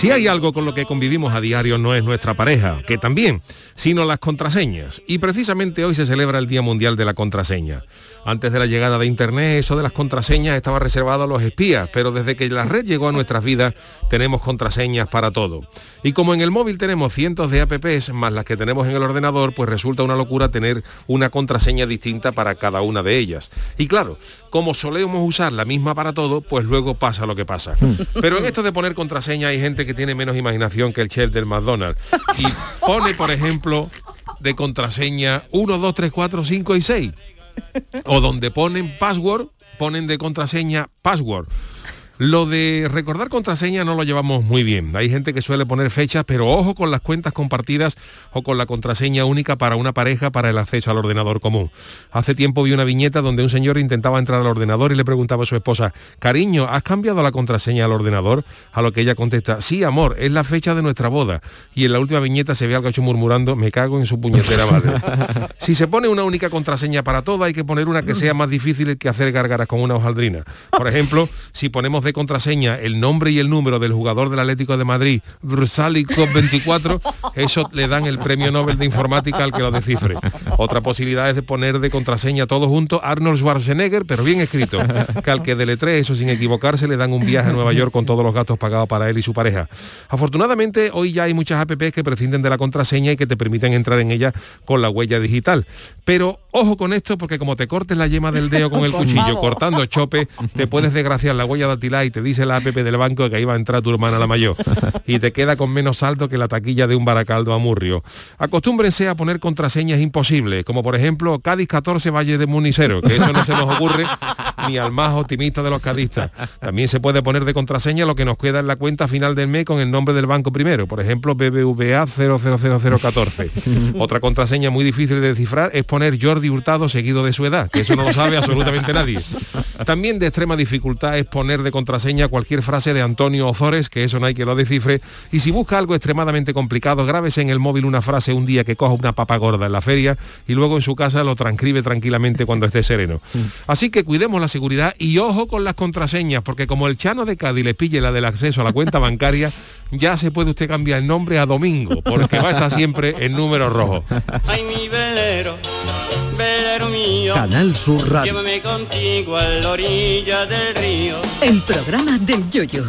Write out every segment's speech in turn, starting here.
Si hay algo con lo que convivimos a diario no es nuestra pareja, que también, sino las contraseñas. Y precisamente hoy se celebra el Día Mundial de la Contraseña. Antes de la llegada de Internet, eso de las contraseñas estaba reservado a los espías, pero desde que la red llegó a nuestras vidas, tenemos contraseñas para todo. Y como en el móvil tenemos cientos de apps más las que tenemos en el ordenador, pues resulta una locura tener una contraseña distinta para cada una de ellas. Y claro, como solemos usar la misma para todo, pues luego pasa lo que pasa. Pero en esto de poner contraseña hay gente que tiene menos imaginación que el chef del McDonald's. Y pone, por ejemplo, de contraseña 1, 2, 3, 4, 5 y 6 o donde ponen password, ponen de contraseña password. Lo de recordar contraseña no lo llevamos muy bien. Hay gente que suele poner fechas, pero ojo con las cuentas compartidas o con la contraseña única para una pareja para el acceso al ordenador común. Hace tiempo vi una viñeta donde un señor intentaba entrar al ordenador y le preguntaba a su esposa, cariño, ¿has cambiado la contraseña al ordenador? A lo que ella contesta, sí, amor, es la fecha de nuestra boda. Y en la última viñeta se ve al gacho murmurando, me cago en su puñetera madre. si se pone una única contraseña para todo, hay que poner una que sea más difícil que hacer gárgaras con una hojaldrina. Por ejemplo, si ponemos de contraseña el nombre y el número del jugador del Atlético de Madrid, Brusalico 24, eso le dan el premio Nobel de Informática al que lo descifre. Otra posibilidad es de poner de contraseña todo junto Arnold Schwarzenegger, pero bien escrito, que al que deletree eso sin equivocarse le dan un viaje a Nueva York con todos los gastos pagados para él y su pareja. Afortunadamente, hoy ya hay muchas apps que prescinden de la contraseña y que te permiten entrar en ella con la huella digital. Pero ojo con esto, porque como te cortes la yema del dedo con el cuchillo cortando chope, te puedes desgraciar la huella dactilar y te dice la app del banco que ahí va a entrar tu hermana la mayor. Y te queda con menos saldo que la taquilla de un baracaldo a Murrio. Acostúmbrense a poner contraseñas imposibles, como por ejemplo Cádiz 14 Valle de Municero, que eso no se nos ocurre ni al más optimista de los cadistas. También se puede poner de contraseña lo que nos queda en la cuenta final del mes con el nombre del banco primero, por ejemplo BBVA 000014. Otra contraseña muy difícil de descifrar es poner Jordi Hurtado seguido de su edad, que eso no lo sabe absolutamente nadie. También de extrema dificultad es poner de contraseña cualquier frase de Antonio Ozores, que eso no hay que lo descifre, y si busca algo extremadamente complicado, grábese en el móvil una frase un día que coja una papa gorda en la feria y luego en su casa lo transcribe tranquilamente cuando esté sereno. Así que cuidemos la seguridad y ojo con las contraseñas, porque como el Chano de Cádiz le pille la del acceso a la cuenta bancaria, ya se puede usted cambiar el nombre a Domingo, porque va a estar siempre en número rojo. Ay, mi velero, velero mío. Canal Sur Radio. Llévame contigo a la orilla del río. El programa del Yoyo.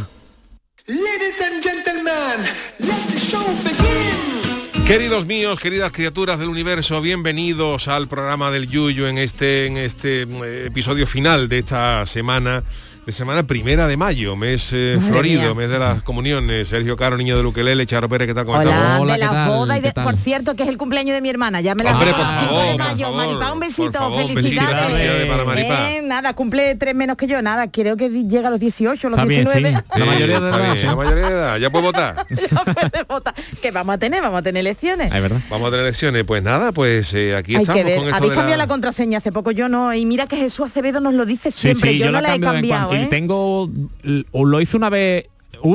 Ladies and gentlemen, let the show begin. Queridos míos, queridas criaturas del universo, bienvenidos al programa del Yuyo en este, en este eh, episodio final de esta semana de semana primera de mayo, mes eh, florido, mía. mes de las comuniones. Sergio Caro, niño de Luquelele, Charo Pérez, ¿qué tal? ¿Cómo Hola, estamos? de la boda y de, por cierto que es el cumpleaños de mi hermana, ya me la Hombre, por 5 favor, de por mayo, favor, Maripá, un besito, favor, felicidades. felicidades para Maripá. Eh, nada, cumple tres menos que yo, nada, creo que llega a los 18, los Está bien, 19. sí. La mayoría de edad, la mayoría de edad, ya puede votar. Ya puede votar. que vamos a tener, vamos a tener elecciones. Verdad. Vamos a tener elecciones. Pues nada, pues eh, aquí Hay estamos que ver, con esto habéis de cambiado la... la... contraseña hace poco, yo no, y mira que Jesús Acevedo nos lo dice siempre, sí, yo, no la he cambiado. ¿Eh? Y tengo, l- lo hice una vez.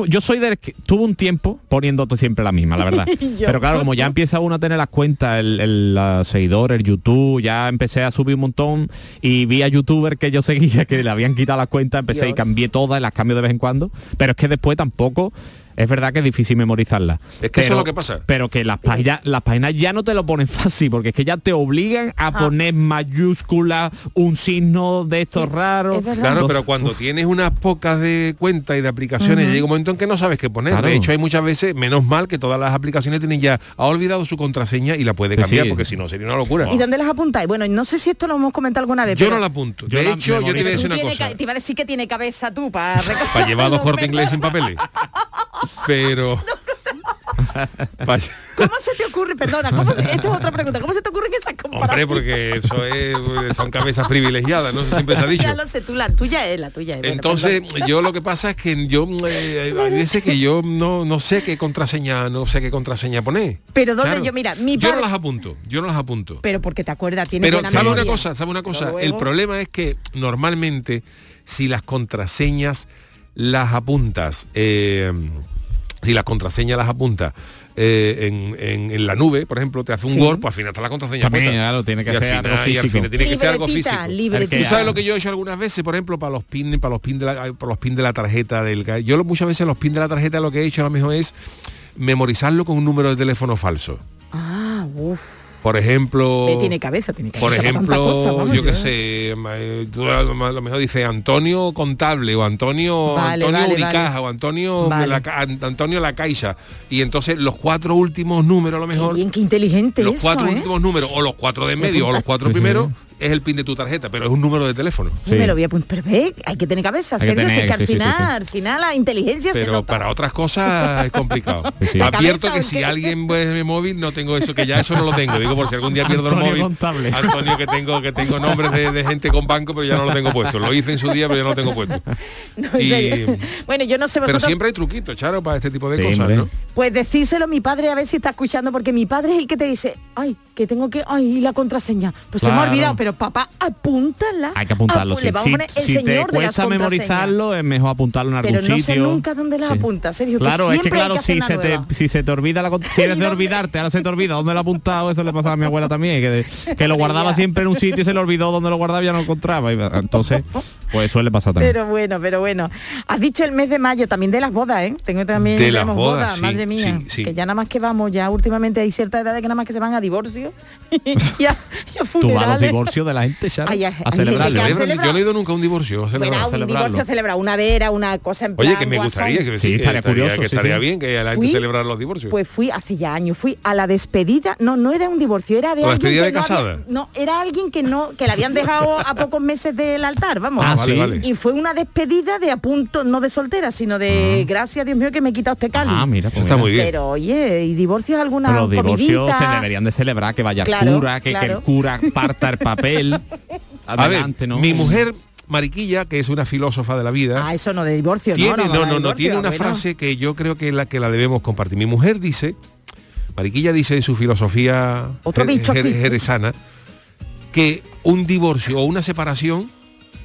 Yo soy del que tuve un tiempo poniendo siempre la misma, la verdad. Pero claro, como ya empieza uno a tener las cuentas, el, el, los seguidores, el YouTube, ya empecé a subir un montón y vi a youtubers que yo seguía que le habían quitado las cuentas, empecé y cambié todas, las cambio de vez en cuando. Pero es que después tampoco es verdad que es difícil memorizarlas. Es que eso Pero- es lo que pasa. Pero que las páginas, las páginas ya no te lo ponen fácil, porque es que ya te obligan a Ah. poner mayúscula, un signo de estos raros. es. Claro, pero cuando tienes unas pocas de cuentas y de aplicaciones, llega un momento en que no sabes qué poner. Claro. De hecho, hay muchas veces, menos mal que todas las aplicaciones tienen ya, ha olvidado su contraseña y la puede cambiar, sí. porque si no sería una locura. ¿Y dónde las apuntáis? Bueno, no sé si esto lo hemos comentado alguna vez. Yo pero- no la apunto. Yo de la hecho, yo te voy a decir una cosa. te iba a decir que tiene cabeza tú para Para llevar dos cortes ingleses sin papeles. Pero. ¿Cómo se te ocurre? Perdona, ¿cómo se- esto es otra pregunta. ¿Cómo se te ocurre que esas Hombre, comparaciones? porque eso es, son cabezas privilegiadas, ¿no? Eso siempre se ha dicho. Ya lo sé, tú, la tuya es la tuya. es. Entonces, yo lo que pasa es que yo eh, hay veces que yo no, no sé qué contraseña, no sé qué contraseña poner. Pero ¿dónde yo? Mira, mi Yo no padre- las apunto, yo no las apunto. Pero porque te acuerdas, tienes Pero sabe una cosa, sabe una cosa. El problema es que normalmente si las contraseñas las apuntas, eh, si las contraseñas las apuntas eh, en, en- en la nube, por ejemplo, te hace un Sí. Word, pues al final está la contraseña También, claro, tiene que Y ser final- algo y al físico. final tiene que ser algo Libretita, físico. libretita. ¿Tú sabes lo que yo he hecho algunas veces, por ejemplo, para los pins, para los pins de la, para los pins de la tarjeta del yo lo- muchas veces los pins de la tarjeta lo que he hecho a lo mejor es memorizarlo con un número de teléfono falso. Ah, uff. Por ejemplo, Tiene cabeza, tiene cabeza. por ejemplo, vamos, yo qué sé, eh, tú a lo mejor dice Antonio Contable o Antonio Vale, Antonio vale, Unicaja vale. o Antonio Vale. la, Antonio La Caixa y entonces los cuatro últimos números a lo Qué mejor bien, qué inteligente los eso, cuatro ¿eh? últimos números o los cuatro de medio o los cuatro Sí, sí. primeros es el pin de tu tarjeta, pero es un número de teléfono. Sí, Me lo voy a. Pero ve, hay que tener cabeza, si tener, es que al sí, sí, sí, final, sí. al final la inteligencia se Pero nota. para otras cosas es complicado. Advierto que ¿o si alguien ve mi móvil no tengo eso, que ya eso no lo tengo. Digo por si algún día pierdo el móvil. Contable. Antonio que tengo que tengo nombres de, de gente con banco, pero ya no lo tengo puesto. Lo hice en su día, pero ya no lo tengo puesto. No, en y- serio. Bueno, yo no sé Pero vosotros. siempre hay truquitos, Charo, para este tipo de Sí, cosas. ¿no? Pues decírselo a mi padre a ver si está escuchando, porque mi padre es el que te dice, ay, que tengo que, ay, la contraseña. Pues se me ha olvidado, pero papá, apúntala. Hay que apuntarlo. Apu- sí. Le vamos Si, a poner el si te de cuesta memorizarlo, es mejor apuntarlo en algún Pero no sé sitio. nunca dónde las apunta, Sergio, que Claro, es que claro, que si se, te, si se te olvida la si eres ¿Y de olvidarte, ahora se te olvida dónde lo ha apuntado, eso le pasaba a mi abuela también, que, que lo guardaba siempre en un sitio y se le olvidó dónde lo guardaba y ya no lo encontraba. Y, entonces, pues suele pasar también. Pero bueno, pero bueno. Has dicho el mes de mayo, también de las bodas, ¿eh? Tengo también De las tenemos bodas, sí, madre mía. sí, sí. Que ya nada más que vamos, ya últimamente hay cierta edad de que nada más que se van a divorcio y a, y a Tú vas a los funerales. divorcios de la gente, Charo, Ay, ay, a celebrado. Yo no he ido nunca a un divorcio. a Bueno, celebrar. un celebrarlo. divorcio celebra una vera, una cosa en plan Oye, que me gustaría, que Sí, sí, que estaría curioso, que sí, estaría sí. bien que la gente celebrara los divorcios. Pues fui hace ya años, fui a la despedida, no, no era un divorcio, era de ¿La alguien despedida que de no había- casada? no, era alguien que no, que le habían dejado a pocos meses del altar, vamos. Ah, vale, sí. vale. Y fue una despedida de a punto, no de soltera, sino de gracias Dios mío que me he quitado este cáliz. Ah, mira, pues Eso está mira. muy bien. Pero oye, y divorcios alguna Pero los divorcios comidita? se deberían de celebrar, que vaya el Claro, cura, que, el cura parta el papel. a ver, Adelante, ¿no? mi mujer Mariquilla, que es una filósofa de la vida, Ah, eso no de divorcio, tiene, no, no, no, no, no, tiene una bueno. frase que yo creo que la que la debemos compartir. Mi mujer dice, Mariquilla dice en su filosofía Otro jer- bicho jer- aquí. jerezana, que un divorcio o una separación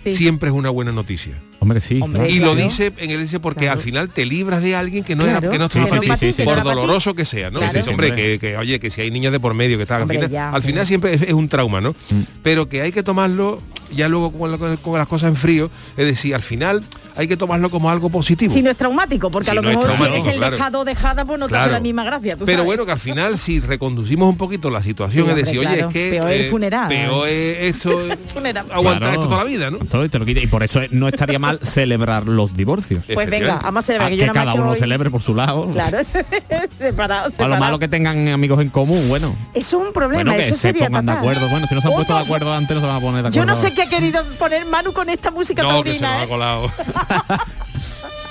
Sí. siempre es una buena noticia. Hombre, sí. Hombre, claro. y lo dice en el dice porque Claro. al final te libras de alguien que no Claro, era que no estaba sí, sí, por doloroso que sea, ¿no? Dices, hombre, Hombre. que, que, oye, que si hay niños de por medio que están al final, ya, al final siempre es, es un trauma, ¿no? Pero que hay que tomarlo ya luego con, la- con las cosas en frío, es decir, al final hay que tomarlo como algo positivo. Si no es traumático, porque Si a lo no es mejor si eres el claro. dejado o dejada, pues no te hace Claro. la misma gracia. tú Pero sabes. bueno, que al final si reconducimos un poquito la situación, Sí, es hombre, decir, oye, claro. es que Peor el eh, funeral. peor es esto, aguantar Claro. esto toda la vida, ¿no? Todo y te lo quita. Y por eso no estaría mal celebrar los divorcios. Pues venga, vamos a celebrar Ah, que que nada cada uno voy- celebre por su lado. Claro, separado, A lo separado. malo que tengan amigos en común, bueno. Eso es un problema, Bueno, que eso se sería pongan de acuerdo. Bueno, si no se han puesto de acuerdo antes, no se van a poner de acuerdo. Yo no sé ahora. Qué ha querido poner Manu con esta música No, que se nos taurina, ha ¿eh? colado.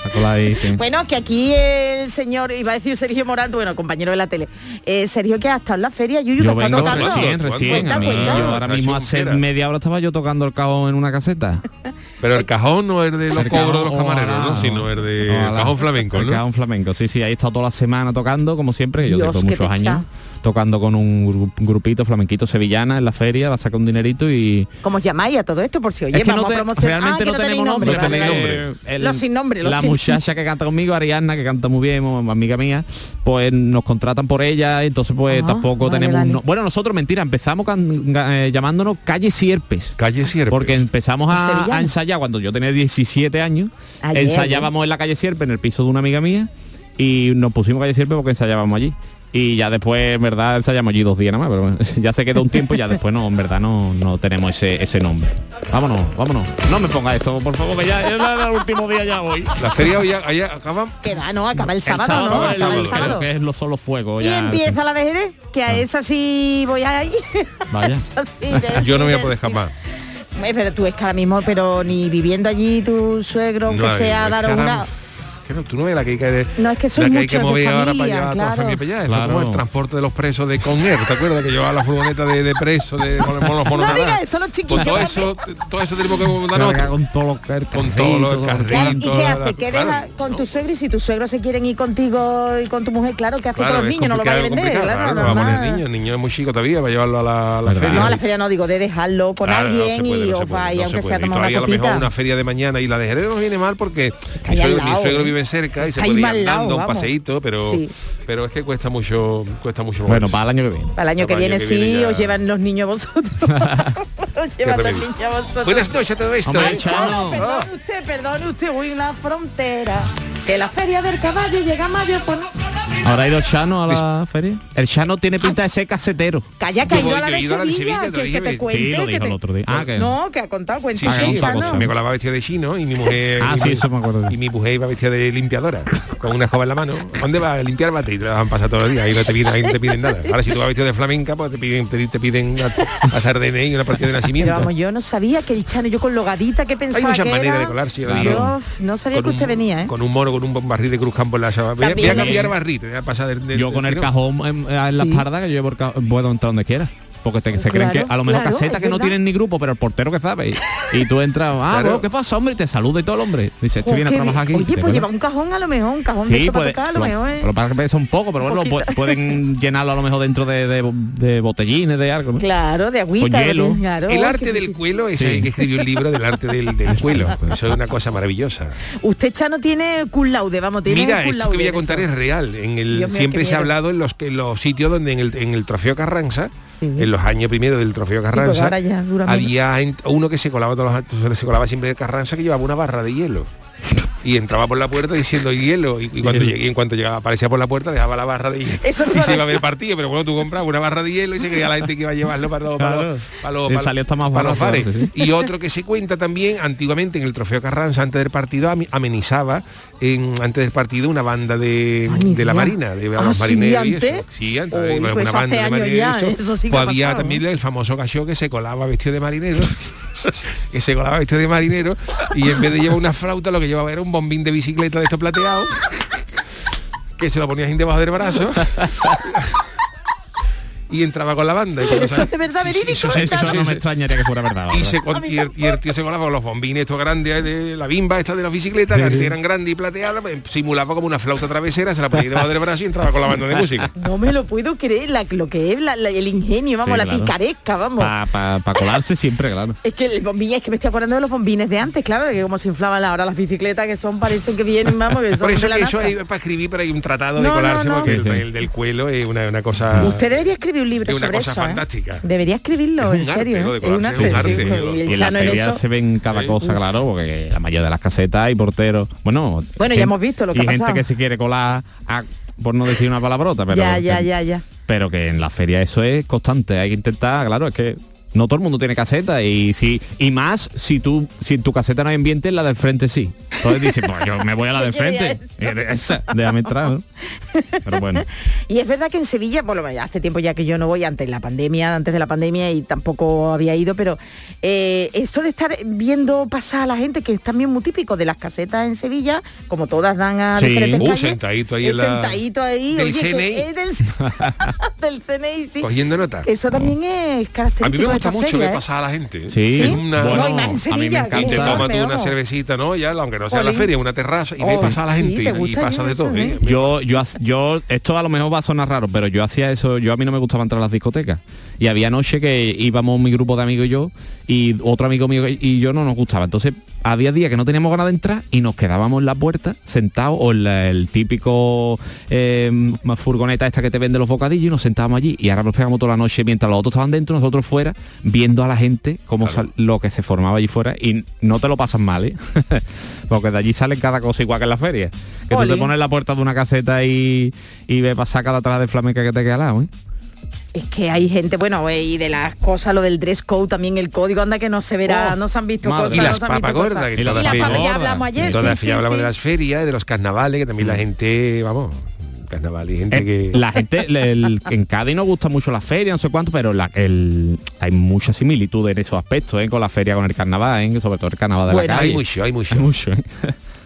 La cola ahí, sí. Bueno, que aquí el señor, iba a decir Sergio Morán, bueno, compañero de la tele. Eh, Sergio, que ha estado en la feria, Yuyu, Yo que está vengo tocando. recién, recién. Cuenta, a mí, cuenta. yo ahora mismo hace media hora estaba yo tocando el cajón en una caseta. Pero el cajón no es de los El cobros de los camareros, ojalá, ¿no? Sino el de ojalá. el cajón flamenco, El ¿no? cajón flamenco, sí, sí, ahí he estado toda la semana tocando, como siempre, yo Dios, tengo muchos pecha. Tocando con un gru- grupito flamenquito sevillana en la feria, va a sacar un dinerito y ¿Cómo os llamáis a todo esto? Por si oye, es que vamos no te- a promocionar. realmente Ah, que no, tenemos nombre, nombre. El- Los sin nombre, los la sin- muchacha que canta conmigo, Ariadna, que canta muy bien, amiga mía, pues nos contratan por ella, entonces pues Ah, tampoco vale, tenemos... vale. no- bueno, nosotros, mentira, empezamos can- eh, llamándonos Calle Sierpes. Calle Sierpes. Porque empezamos ¿En a, ensayar cuando yo tenía 17 años. Ayer, ensayábamos en la calle Sierpe, en el piso de una amiga mía, y nos pusimos calle Sierpe porque ensayábamos allí. Y ya después, en verdad, ensayamos allí dos días nada más, pero ya se quedó un tiempo y ya después no, en verdad no, no tenemos ese, ese nombre. Vámonos, vámonos. No me ponga esto, por favor, que ya, es el último día ya voy. La feria ya, ya acaba. Que va, no, acaba el sábado, sábado, ¿no? el Acaba el sábado, sábado. creo que es los solo fuegos. Y ya. empieza la de Jerez, que a esa sí voy ahí. Vaya. Esa sí, iré, Yo no voy a poder jamás. Eh, Pero tú es que ahora mismo, pero ni viviendo allí tu suegro, aunque No, sea que daros ahora- una... que no, tú no ves la que hay que, No, es que la son que, hay mover ahora para familia, llevar a toda la claro. familia para allá. Como el transporte de los presos de Conner, ¿te acuerdas? Que llevaba la furgoneta de, de presos de con los monos No diga eso, los chiquillos, Pues todo ¿no? eso, todo eso tenemos que montar con todo lo que Con. ¿Y qué hace? ¿Qué deja con no. tu suegro? Y si tus suegros se quieren ir contigo y con tu mujer, claro, ¿qué hace con los niños? No lo vaya a vender, claro, vamos a poner niños, el niño es muy chico todavía para llevarlo a la, feria. No, a la feria no digo, de dejarlo con no alguien y no os no aunque sea tomar todavía una a lo mejor copita. una feria de mañana y la de Jerez no viene mal porque mi suegro. Vive cerca y se ahí puede ir al lado, andando un vamos. paseíto, pero Sí. pero es que cuesta mucho cuesta mucho Bueno, para el año que viene. Para el año que viene año que viene sí, ya- os llevan los niños vosotros. os llevan los niños vosotros. Buenas noches a todo esto. Hombre, ¿eh? Chano. Perdone usted, perdone usted, voy a una frontera. Que la feria del caballo llega a mayo, pues no. ¿Ahora ha ido Chano a la feria? El Chano tiene pinta de ser casetero. Calla, que ha ido a la de Sevilla, que, te sí, cuente. Sí, lo que dijo te- el otro día. Ah, que No, que ha contado, Sí, cuenta Ah, sí, cosa. me colaba vestido de chino y mi mujer Ah, y sí, mi- eso me acuerdo. y mi mujer iba vestida de limpiadora con una escoba en la mano ¿dónde vas a limpiar bate? y te la van a pasar todos los días ahí no te piden, ahí no te piden nada ahora si tú vas vestido de flamenca pues te piden te, te piden a, a hacer DNI y una partida de nacimiento Pero vamos, yo no sabía que el Chano, yo con lo gadita que pensaba muchas que maneras era, de colarse, yo claro. no sabía con que usted un- venía, ¿eh? con un mono con un barril de cruz campo en la chava voy, a- cambiar barrito Yo con el cajón en, en la Sí. espalda que yo llevo el ca- puedo entrar donde quiera. Porque te- se creen que a lo mejor claro, casetas es que no tienen ni grupo, pero el portero que sabe. Y, y tú entras, ah, Claro. bueno, ¿qué pasa, hombre? Y te saluda y todo el hombre. Dice, este Jo, viene a trabajar aquí. bien. Oye, ¿Te pues lleva un cajón a lo mejor, un cajón de Sí, para puede, tocar a lo lo, mejor, ¿eh? que pesa un poco, pero Un bueno, pu- pueden llenarlo a lo mejor dentro de, de- de botellines, de algo. ¿no? Claro, de agüita. Con hielo. de- claro, el arte del cuelo ese Sí. hay que escribió un libro del arte del, del cuelo eso es una cosa maravillosa Usted, Chano, tiene cum laude, vamos, tiene Mira, esto que voy a contar es real. En el, siempre se ha hablado en los, en los sitios donde en el, en el trofeo Carranza, En los años primeros del trofeo Carranza, había uno que se colaba todos los años, se colaba siempre de Carranza que llevaba una barra de hielo. Y entraba por la puerta diciendo hielo y, y cuando llegué, en cuanto llegaba, aparecía por la puerta, dejaba la barra de hielo. Eso y se iba a ver partido, pero bueno, tú comprabas una barra de hielo y se creía la gente que iba a llevarlo para los, para los, para los- Y para- los bares. antes, Y otro que se cuenta también, antiguamente en el trofeo Carranza, antes del partido, amenizaba en, antes del partido una banda de, Ay, de la. Marina, de Ah, los ¿sí, marineros y antes? eso. Sí, antes, Uy, una pues hace banda de marineros ya, y eso sí que Pues ha había pasado, también el famoso gallo que se colaba vestido de marinero, que se colaba vestido de marinero y en vez de llevar una flauta lo que llevaba era un bombín de bicicleta de estos plateados que se lo ponía así debajo del brazo y entraba con la banda. Y Pero cuando eso es de verdad Sí, sí, verídico, eso no me extrañaría que fuera verdad. Y, se, y, el, y el tío se colaba con los bombines estos grandes, eh, de la bimba esta de las bicicletas, que antes eran grandes y plateadas, pues, simulaba como una flauta travesera, se la ponía debajo del brazo y entraba con la banda de música. No me lo puedo creer, la- lo que es la- la- el ingenio, vamos, Sí, la claro. picaresca, vamos. Para colarse siempre, claro. Es que el bombín, es que me estoy acordando de los bombines de antes, claro, de que como se inflaban ahora las bicicletas, que son, parecen que vienen, vamos, que son Por eso de la que eso para escribir, pero hay un tratado de No, colarse, no. porque Sí, el, sí. el del cuelo es una, una cosa... Usted debería escribir un libro Es una sobre cosa eso. ¿eh? fantástica. Debería escribirlo, Es en arte, serio. lo de. Es un colarse, es un arte, arte. sí, Y y Y en la en feria eso. se ven cada Sí. cosa, claro, porque la mayoría de las casetas hay porteros. Bueno, Bueno, ya hemos visto lo que y ha gente que se quiere colar, a- por no decir una palabrota, pero ya, ya, ya. pero que en la feria eso es constante. Hay que intentar, claro, es que no todo el mundo tiene caseta y si y más si tú si en tu caseta no hay ambiente, en la del frente sí. Entonces dices, pues yo me voy a la del ¿Qué quería frente. Esa, déjame entrar. ¿no? Pero bueno. Y es verdad que en Sevilla, bueno, hace tiempo ya que yo no voy antes de la pandemia, antes de la pandemia y tampoco había ido, pero eh, esto de estar viendo pasar a la gente, que es también muy típico de las casetas en Sevilla, como todas dan a Sí. diferentes Uh, calles, sentadito ahí en la- sentadito ahí, del oye, que CNI. del, del CNI, sí. Cogiendo nota. Eso también es característico gusta mucho feria, ver ¿eh? pasar a la gente. Sí, Es una- No, y más en a mí me que y te encanta. tomas tú una cervecita, ¿no? Ya, aunque no sea la feria, una terraza, y ves Oh, pasar a la sí, gente ¿te y- pasa de todo. eh? ¿eh? Yo, yo, yo, esto a lo mejor va a sonar raro, pero yo hacía eso, yo a mí no me gustaba entrar a las discotecas. Y había noche que íbamos mi grupo de amigos y yo, y otro amigo mío y yo no nos gustaba. Entonces, había días que no teníamos ganas de entrar y nos quedábamos en la puerta, sentados, o en la- el típico eh, furgoneta esta que te vende los bocadillos, y nos sentábamos allí. Y ahora nos pegamos toda la noche mientras los otros estaban dentro, nosotros fuera, viendo a la gente cómo Claro. lo que se formaba allí fuera. Y no te lo pasas mal, ¿eh? Porque de allí sale cada cosa igual que en la feria. Que tú te pones en la puerta de una caseta y, y ves pasar cada atrás de flamenca que te queda al lado, ¿eh? Es que hay gente, bueno, eh, y de las cosas, lo del dress code, también el código, anda que no se verá, Oh, no se han visto madre. cosas. Y no las papas gordas, que Y las todas las las papas ya hablamos ayer, Entonces sí, ya sí, hablamos sí. de las ferias, de los carnavales, que también la gente, vamos, carnaval y gente Eh, que... La gente, el- en Cádiz no gusta mucho la feria, no sé cuánto, pero la- el- hay mucha similitud en esos aspectos, ¿eh? con la feria, con el carnaval, ¿eh? sobre todo el carnaval de Bueno, la calle. Hay mucho, hay mucho. Hay mucho, ¿eh?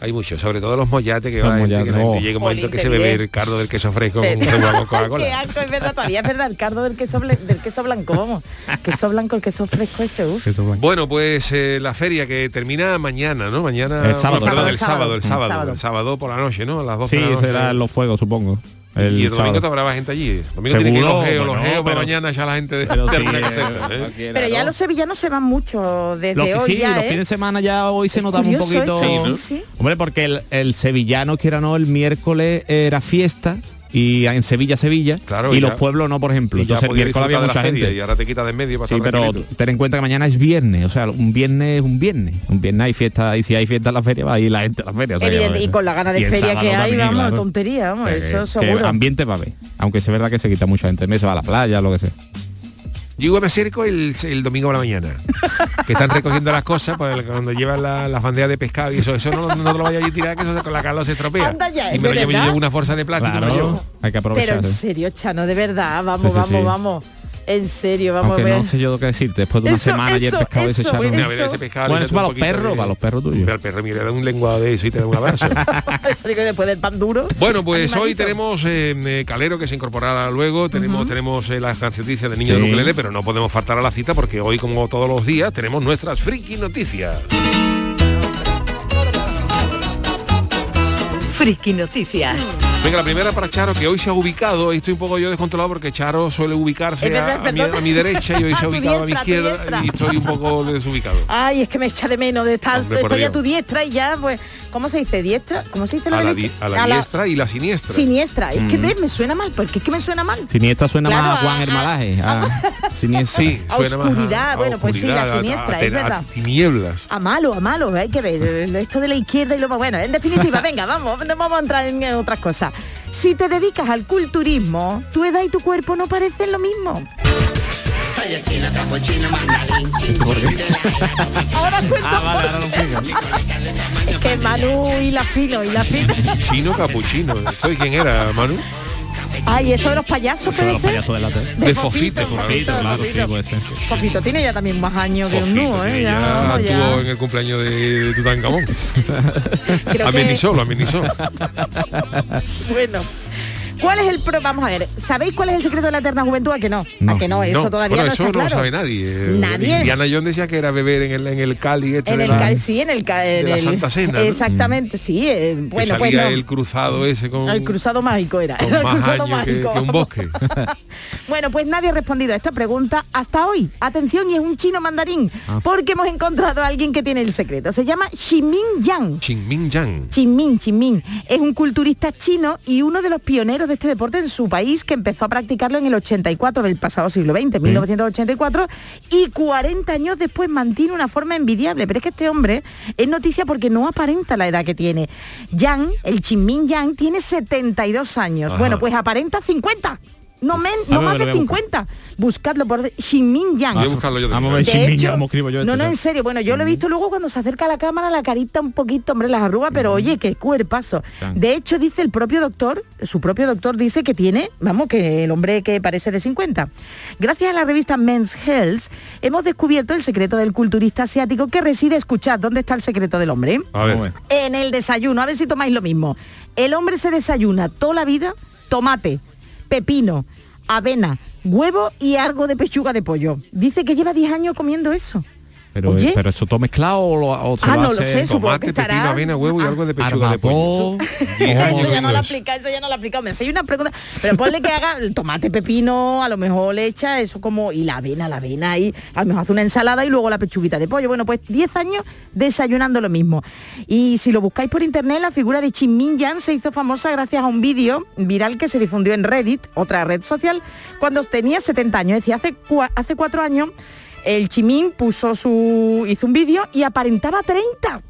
Hay mucho, sobre todo los mollates que Los va la gente, que oh. llega un momento que se bebe el cardo del queso fresco con, Coca-Cola. es verdad, todavía es verdad, el cardo del queso, del queso blanco, vamos. Queso blanco, el queso fresco ese, uf. Bueno, pues eh, la feria que termina mañana, ¿no? Mañana, El sábado. perdón, El el sábado, sábado, el sábado, sábado. el sábado por la noche, ¿no? A las 12 Sí, de la noche. serán los fuegos, supongo. Y el domingo sábado. te habrá gente allí. El domingo tiene que ir los geos, los geos pero- mañana ya la gente de, Pero de sí, alguna eh, caseta, ¿eh? Pero ya ¿no? los sevillanos se van mucho desde Los, hoy sí, ya, los ¿eh? fines de semana ya hoy se notaba un poquito. esto, sí, sí. Hombre, porque el, el sevillano, quiera no, el miércoles era fiesta y en Sevilla, Sevilla, Claro, y ya- los pueblos no, por ejemplo. Entonces el miércoles había disfrutar de la mucha gente. y ahora te quita de en medio para Sí, pero tranquilito. ten en cuenta que mañana es viernes, o sea, un viernes es un viernes. Un viernes hay fiesta, y si hay fiesta en la feria, va a ir la gente a la feria. o sea, Evidente, y con la gana de feria que hay, también, vamos, claro. tontería, vamos, eso que seguro. ambiente va a haber. Aunque es verdad que se quita mucha gente, se va a la playa, lo que sea. Yo me acerco el, el domingo por la mañana, que están recogiendo las cosas para el- cuando llevan la- las bandejas de pescado y eso, eso no, no te lo vaya a tirar, que eso con la calor se estropea. Anda ya, y me lo ¿de llevo, yo llevo una fuerza de plástico y me lo Claro, llevo. hay que Pero aprovechar. en ¿eh? serio, Chano, de verdad, vamos, Sí, sí, vamos, sí. vamos. En serio, vamos Aunque a ver. no sé yo lo que decirte, después de una Eso, semana ayer eso, pescado ese eso, chano. bueno, ver ese pescado. Bueno, es para los perros, de- para los perros tuyos. El perro, mira, da un lenguado de eso y te da un abrazo. Eso después del pan duro. Bueno, pues Animalito. hoy tenemos eh, eh, Calero que se incorporará luego, tenemos tenemos eh, las noticias de Niño Sí. de Ukelele, pero no podemos faltar a la cita porque hoy, como todos los días, tenemos nuestras friki noticias. Friki Noticias. Venga, la primera para Charo, que hoy se ha ubicado, y estoy un poco yo descontrolado porque Charo suele ubicarse verdad, a, a mi, perdón. a mi derecha y hoy se ha ubicado a mi diestra, a tu izquierda y estoy un poco desubicado. Ay, es que me echa de menos de estar, Hombre, estoy a tu diestra y ya, pues, ¿cómo se dice? ¿Diestra? ¿Cómo se dice lo A la, la di- a la diestra y la siniestra. Siniestra. Es que ves, me suena mal, porque es que me suena mal. Siniestra suena Claro, más a Juan a- el Malaje. A, siniestra. Sí, A más oscuridad, a bueno, pues sí, la siniestra, a- es verdad. tinieblas. A malo, a malo, hay que ver esto de la izquierda y lo bueno, en definitiva, venga, vamos, no vamos a entrar en otras cosas. Si te dedicas al culturismo, tu edad y tu cuerpo no parecen lo mismo. Ahora cuento Es que Manu y la fino y la fino. Chino capuchino. ¿Soy quién era, Manu? Ay, eso de los payasos Eso de puede los ser. payasos de la tele. De Fofito, Fofito, Fofito, claro, sí, Fofito. puede ser. Fofito tiene ya también más años que un Fofito, nudo, ¿eh? Ya, ya ya. actuó en el cumpleaños de, de Tutankamón. Creo que- amenizó, lo amenizó. Bueno. ¿Cuál es el pro? Vamos a ver, ¿sabéis cuál es el secreto de la eterna juventud? ¿A que no? ¿A que no? Eso todavía bueno, no eso está no lo sabe nadie. Nadie. Indiana Jones decía que era beber en el, en el Cali este En el la- ca- sí, en el ca- en de la el- Santa Cena. Exactamente, sí. eh, bueno, pues el cruzado ese con, El cruzado mágico era. con el más cruzado años mágico. que un bosque. Bueno, pues nadie ha respondido a esta pregunta hasta hoy. Atención, y es un chino mandarín, Ah. porque hemos encontrado a alguien que tiene el secreto. Se llama Ximin Yang. Chingmin Yang. Chinmin, Chinmin. Es un culturista chino y uno de los pioneros de este deporte en su país que empezó a practicarlo en el 84 del pasado siglo XX, 1984, y 40 años después mantiene una forma envidiable. Pero es que este hombre es noticia porque no aparenta la edad que tiene. Yang, el Chinmin Yang, tiene 72 años. Ajá. Bueno, pues aparenta 50. No, men, A no ver, más de voy a buscar. 50. Buscadlo por Ximin Yang. Voy a buscarlo yo Vamos a ver. De Chinmin hecho, Yang, ¿cómo escribo yo no, esto, no, en serio. Bueno, yo lo he visto luego cuando se acerca a la cámara, la carita un poquito, hombre, las arrugas, pero oye, qué cuerpazo. De hecho, dice el propio doctor, su propio doctor dice que tiene, vamos, que el hombre que parece de 50. Gracias a la revista Men's Health, hemos descubierto el secreto del culturista asiático que reside, escuchad, ¿dónde está el secreto del hombre? A a ver. En el desayuno, a ver si tomáis lo mismo. El hombre se desayuna toda la vida tomate, pepino, avena, huevo y algo de pechuga de pollo. Dice que lleva 10 años comiendo eso. Pero, Oye. pero eso todo mezclado o, lo- o se Ah, va no a lo hacer sé, Tomate, estará- pepino, avena, huevo y algo de pechuga de pollo. Eso ya no lo aplica, eso ya no lo aplica. Me hacéis una pregunta, pero ponle que haga el tomate, pepino, a lo mejor le echa eso como, y la avena, la avena ahí, a lo mejor hace una ensalada y luego la pechuguita de pollo. Bueno, pues 10 años desayunando lo mismo. Y si lo buscáis por internet, la figura de Chin Min Yang se hizo famosa gracias a un vídeo viral que se difundió en Reddit, otra red social, cuando tenía 70 años. Es decir, hace, hace cuatro años el Chimín puso su hizo un vídeo y aparentaba 30.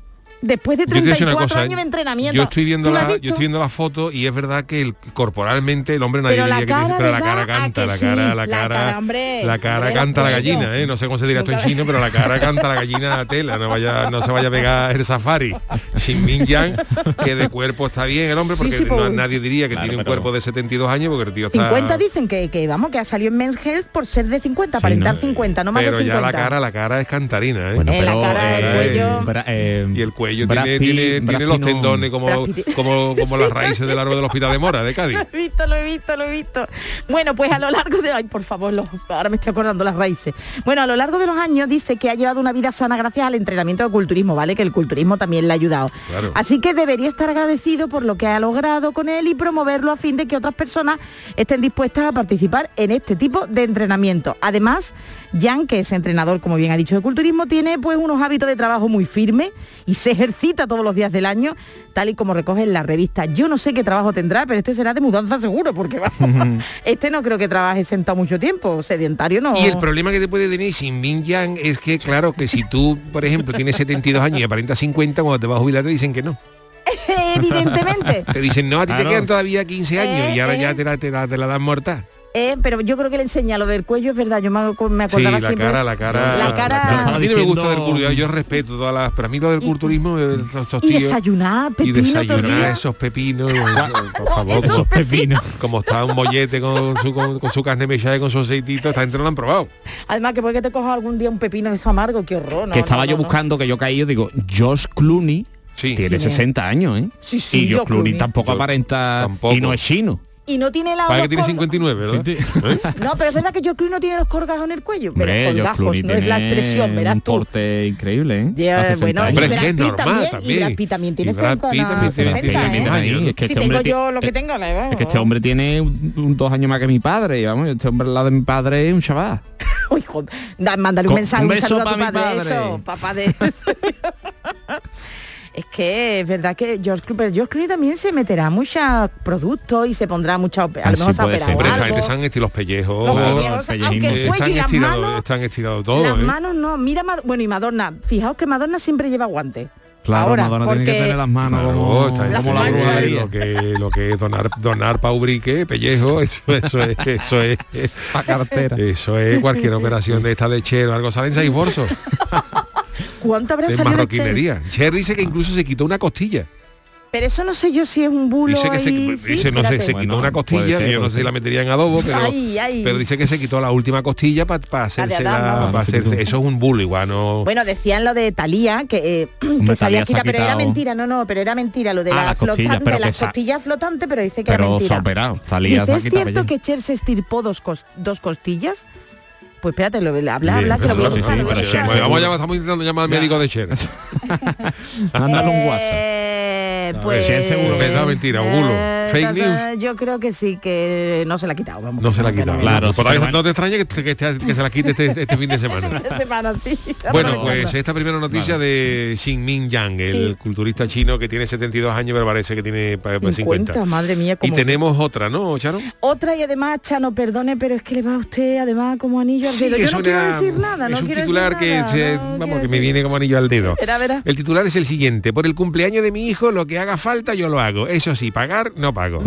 Después de Yo te voy a decir 34 una cosa, años de entrenamiento. Yo estoy viendo ¿Tú lo has la, yo estoy viendo la foto y es verdad que el, corporalmente el hombre nadie Pero la diría que tiene- cara, pero la cara ¿A canta, la sí? cara, la La cara, cara, hombre. la cara Hombre, canta la gallina. ¿eh? No sé cómo se dirá esto en chino, pero la cara canta la gallina a tela, no vaya, no se vaya a pegar el safari. Shin Min Yang, que de cuerpo está bien el hombre, porque sí, no- nadie diría que Claro, tiene un pero- cuerpo de 72 años, porque el tío está. 50 dicen que, que vamos, que ha salido en Men's Health por ser de 50, Sí, aparentar ¿no? 50, no más pero de ya 50. la cara, la cara es cantarina, ¿eh? Bueno, Eh, la pero, cara, el cuello. pero, eh, y el cuello aquello Brad tiene, Pitt- tiene, Brad tiene los tendones como, como, como las raíces del árbol del hospital de Mora, de Cádiz. Lo he visto, lo he visto, lo he visto. Bueno, pues a lo largo de... Ay, por favor, los- ahora me estoy acordando las raíces. Bueno, a lo largo de los años dice que ha llevado una vida sana gracias al entrenamiento de culturismo, ¿vale? Que el culturismo también le ha ayudado. Claro. Así que debería estar agradecido por lo que ha logrado con él y promoverlo a fin de que otras personas estén dispuestas a participar en este tipo de entrenamiento. Además, Jan, que es entrenador, como bien ha dicho, de culturismo, tiene pues unos hábitos de trabajo muy firmes y se ejercita todos los días del año, tal y como recoge en la revista. Yo no sé qué trabajo tendrá, pero este será de mudanza seguro, porque vamos, este no creo que trabaje sentado mucho tiempo, sedentario no. Y el problema que te puede tener sin Min Yang es que, claro, que si tú, por ejemplo, tienes 72 años y aparentas 50, cuando te vas a jubilar te dicen que no. Evidentemente. Te dicen, no, a ti te Claro. quedan todavía 15 años y ahora Eh, ya eh. te la, te la, te la dan mortal. Eh, pero yo creo que le enseña lo del cuello, es verdad, yo me, me Sí, acordaba la siempre. cara, la cara. La cara- A mí no me gusta del culturismo, yo respeto todas las... Pero a mí lo del culturismo, estos Y tíos- desayunar, y pepino, todo el desayunar esos pepinos, por favor, Esos como, Pepino. como está un mollete con su, con, con su carne mechada y con su aceitito, esta gente no lo han probado. Además, que puede que te coja algún día un pepino eso amargo, qué horror. no, que estaba no, yo no, buscando, que yo caí, yo digo, Josh Clooney Sí. tiene ¿Quién es? 60 años, ¿eh? Sí, sí, y Josh Clooney, Clooney. tampoco Yo- aparenta tampoco. y no es chino. Y no tiene la Parece que tiene los 59, ¿verdad? ¿Eh? No, pero es verdad que George Clooney no tiene los corgajos en el cuello. Pero Hombre, colgajos, Clooney no es la expresión, verás un tú. porte increíble, ¿eh? Ya, A 60 bueno, años. y Brad Pitt normal también, también. Y Brad Pitt también tiene Y Brad cerca Pitt de también tiene 60 tiene años. años, ¿no? Es que si este tengo hombre yo lo que tengo, la Es que este hombre tiene un, un dos años más que mi padre, y vamos, este hombre al lado de mi padre es un chaval. Uy, joder. Da- mándale un mensaje, un saludo a tu pa' mi padre. padre. Eso, papá de... Es que es verdad que George Clooney, pero George Clooney también se meterá muchos productos y se pondrá mucha, a Ah, lo mejor sí, puede ser. Algo. los pellejos. Los pellejos, el aunque el pellejismo. cuello están y las estirados, manos, están estirados todo, las ¿eh? manos no, mira, bueno y Madonna, fijaos que Madonna siempre lleva guantes. Claro, Ahora, Madonna tiene que tener las manos Claro, como, gente Las como la lo que lo que es donar donar paubrique, pellejo, eso, eso es eso es Pa' cartera. eso es cualquier operación de esta de Cher o algo salen seis bolsos ¿Cuánto habrá de salido de Cher? marroquinería. Cher dice que incluso se quitó una costilla. Pero eso no sé yo si es un bulo Dice que se, ahí, sí, dice, no sé, espérate. se quitó Bueno, una costilla, ser, yo no sé si la metería en adobo, pero, Ay, ay. pero dice que se quitó la última costilla para hacerse Adán, la, ¿no? pa' hacerse, eso es un bulo igual, no Bueno, decían lo de Talía, que, eh, que Hombre, se quitado, pero era mentira, no, no, pero era mentira lo de Ah, la las costillas, flotante, pero que las esa- costillas flotantes, pero dice que era Pero se mentira. ha operado. Talía Dice, se ha ¿es cierto que Cher se estirpó dos, cos- dos costillas? Pues espérate, lo, habla, Bien, habla, que lo voy a eso, sí, buscar, sí, lo voy a pero buscar. Cher Bueno, vamos a llamar, estamos intentando llamar al médico de Cher. Mándale un WhatsApp. Eh, A pues, Cher seguro es mentira, un bulo. Fake entonces, Yo creo que sí, que no se la ha quitado. Vamos, No se la ha quitado. Claro, Por pero ahí bueno. no te extraña que, que, este- que se la quite este, este fin de semana. Esta semana sí. Bueno, pues esta primera noticia de Xin Min Yang, el Sí. culturista chino que tiene 72 años, pero parece que tiene pa- pa- 50. 50, madre mía, Y tenemos otra, ¿no, Charo? Otra y además, Chano, perdone, pero es que le va a usted además como anillo es no una- quiero decir nada, no es un titular decir que, nada, se- no vamos, que me viene como anillo al dedo. El titular es el siguiente, por el cumpleaños de mi hijo lo que haga falta yo lo hago. Eso sí, pagar no pago.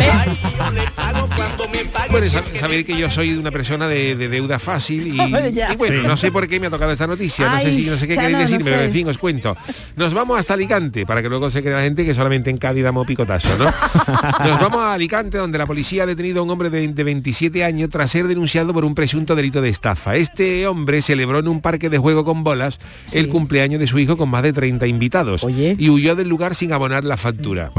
Bueno, sab- saber que yo soy una persona de, de deuda fácil y, bueno, Sí. no sé por qué me ha tocado esta noticia, no sé si no sé qué queréis decirme, sé. pero en fin, os cuento. Nos vamos hasta Alicante, para que luego se quede la gente que solamente en Cádiz damos picotazo, ¿no? Nos vamos a Alicante, donde la policía ha detenido a un hombre de, de 27 años tras ser denunciado por un presunto delito de estafa. Este hombre celebró en un parque de juego con bolas el cumpleaños de su hijo con más de 30 invitados Oye. y huyó del lugar sin abonar la factura.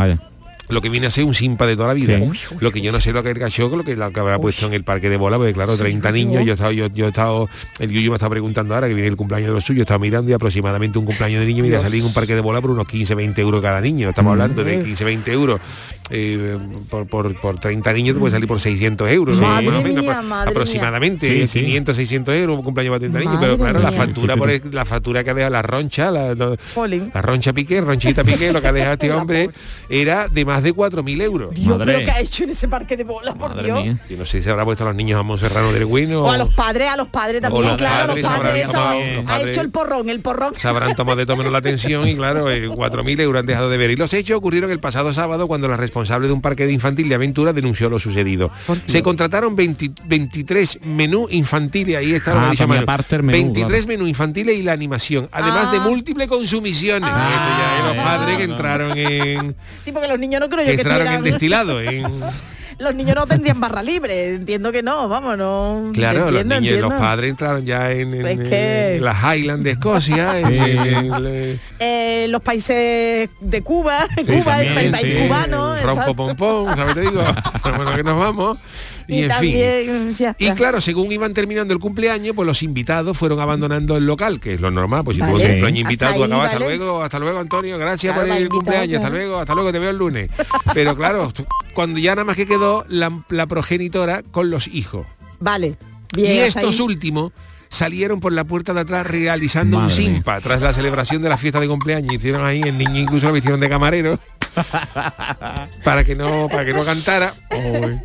Lo que viene a ser un simpa de toda la vida. Sí. Lo que yo no sé lo que el cachó, lo que, lo que habrá puesto en el parque de bola, porque claro, 30 niños, yo he estado, yo, yo he estado, el Yuyu me está preguntando ahora que viene el cumpleaños de los suyos, he estado mirando y aproximadamente un cumpleaños de niño mira salir en un parque de bola por unos 15, 20 euros cada niño. Estamos hablando de 15, 20 euros. eh, por, por, por 30 niños te puede salir por 600 euros, ¿no? Madre Más o menos, mía, apro- madre aproximadamente. Sí, sí. 500, 600 euros un cumpleaños para 30 niños, pero claro, la factura por el- la factura que ha dejado la roncha, la, la- roncha Piqué, ronchita Piqué, lo que ha dejado este hombre era de más de 4.000 euros. Dios, Madre. pero ¿qué ha hecho en ese parque de bolas, por Madre Dios? mía. Yo no sé si se habrá puesto a los niños a Monserrano del Bueno. O a los padres, a los padres también, los claro, padres los padres, habrán eso, tomado- ha los padres- hecho el porrón, el porrón. Se habrán tomado de todo menos la atención y claro, eh, 4.000 euros han dejado de ver. Y los hechos ocurrieron el pasado sábado cuando la responsable de un parque de infantil de aventura denunció lo sucedido. Se contrataron 20 23 menús infantiles, ahí está lo Ah, que dice Manu. menú, 23 menús infantiles y la animación, además de Ah. múltiples consumiciones. Ah. Esto ya los Ah. padres que entraron en Sí, porque los niños no creo que yo que entraron en destilado, en los niños no tendrían barra libre. Entiendo que no, vamos, no. Claro, entiendo, los niños, entiendo. los padres entraron ya en, en- Pues que- en las Highlands de Escocia, en- en- en- Eh, los países de Cuba, Sí, Cuba, el también, país, país sí. cubano. rompo exacto. pom pom, ¿sabes? Te digo, bueno, que nos vamos. Y, Y, en fin. también, Y claro, según iban terminando el cumpleaños, pues los invitados fueron abandonando el local, que es lo normal, pues si Vale. tuvo un cumpleaños invitado, tú Hasta ahí, acabas, hasta vale. luego, hasta luego Antonio, gracias Claro, por el invitado, cumpleaños, hasta luego, hasta luego, te veo el lunes. Pero claro, cuando ya nada más que quedó la, la progenitora con los hijos. Vale. Bien, y estos ahí. últimos salieron por la puerta de atrás realizando un Madre simpa tras la celebración de la fiesta de cumpleaños. Hicieron ahí, el niño incluso lo vistieron de camarero para que no para que no cantara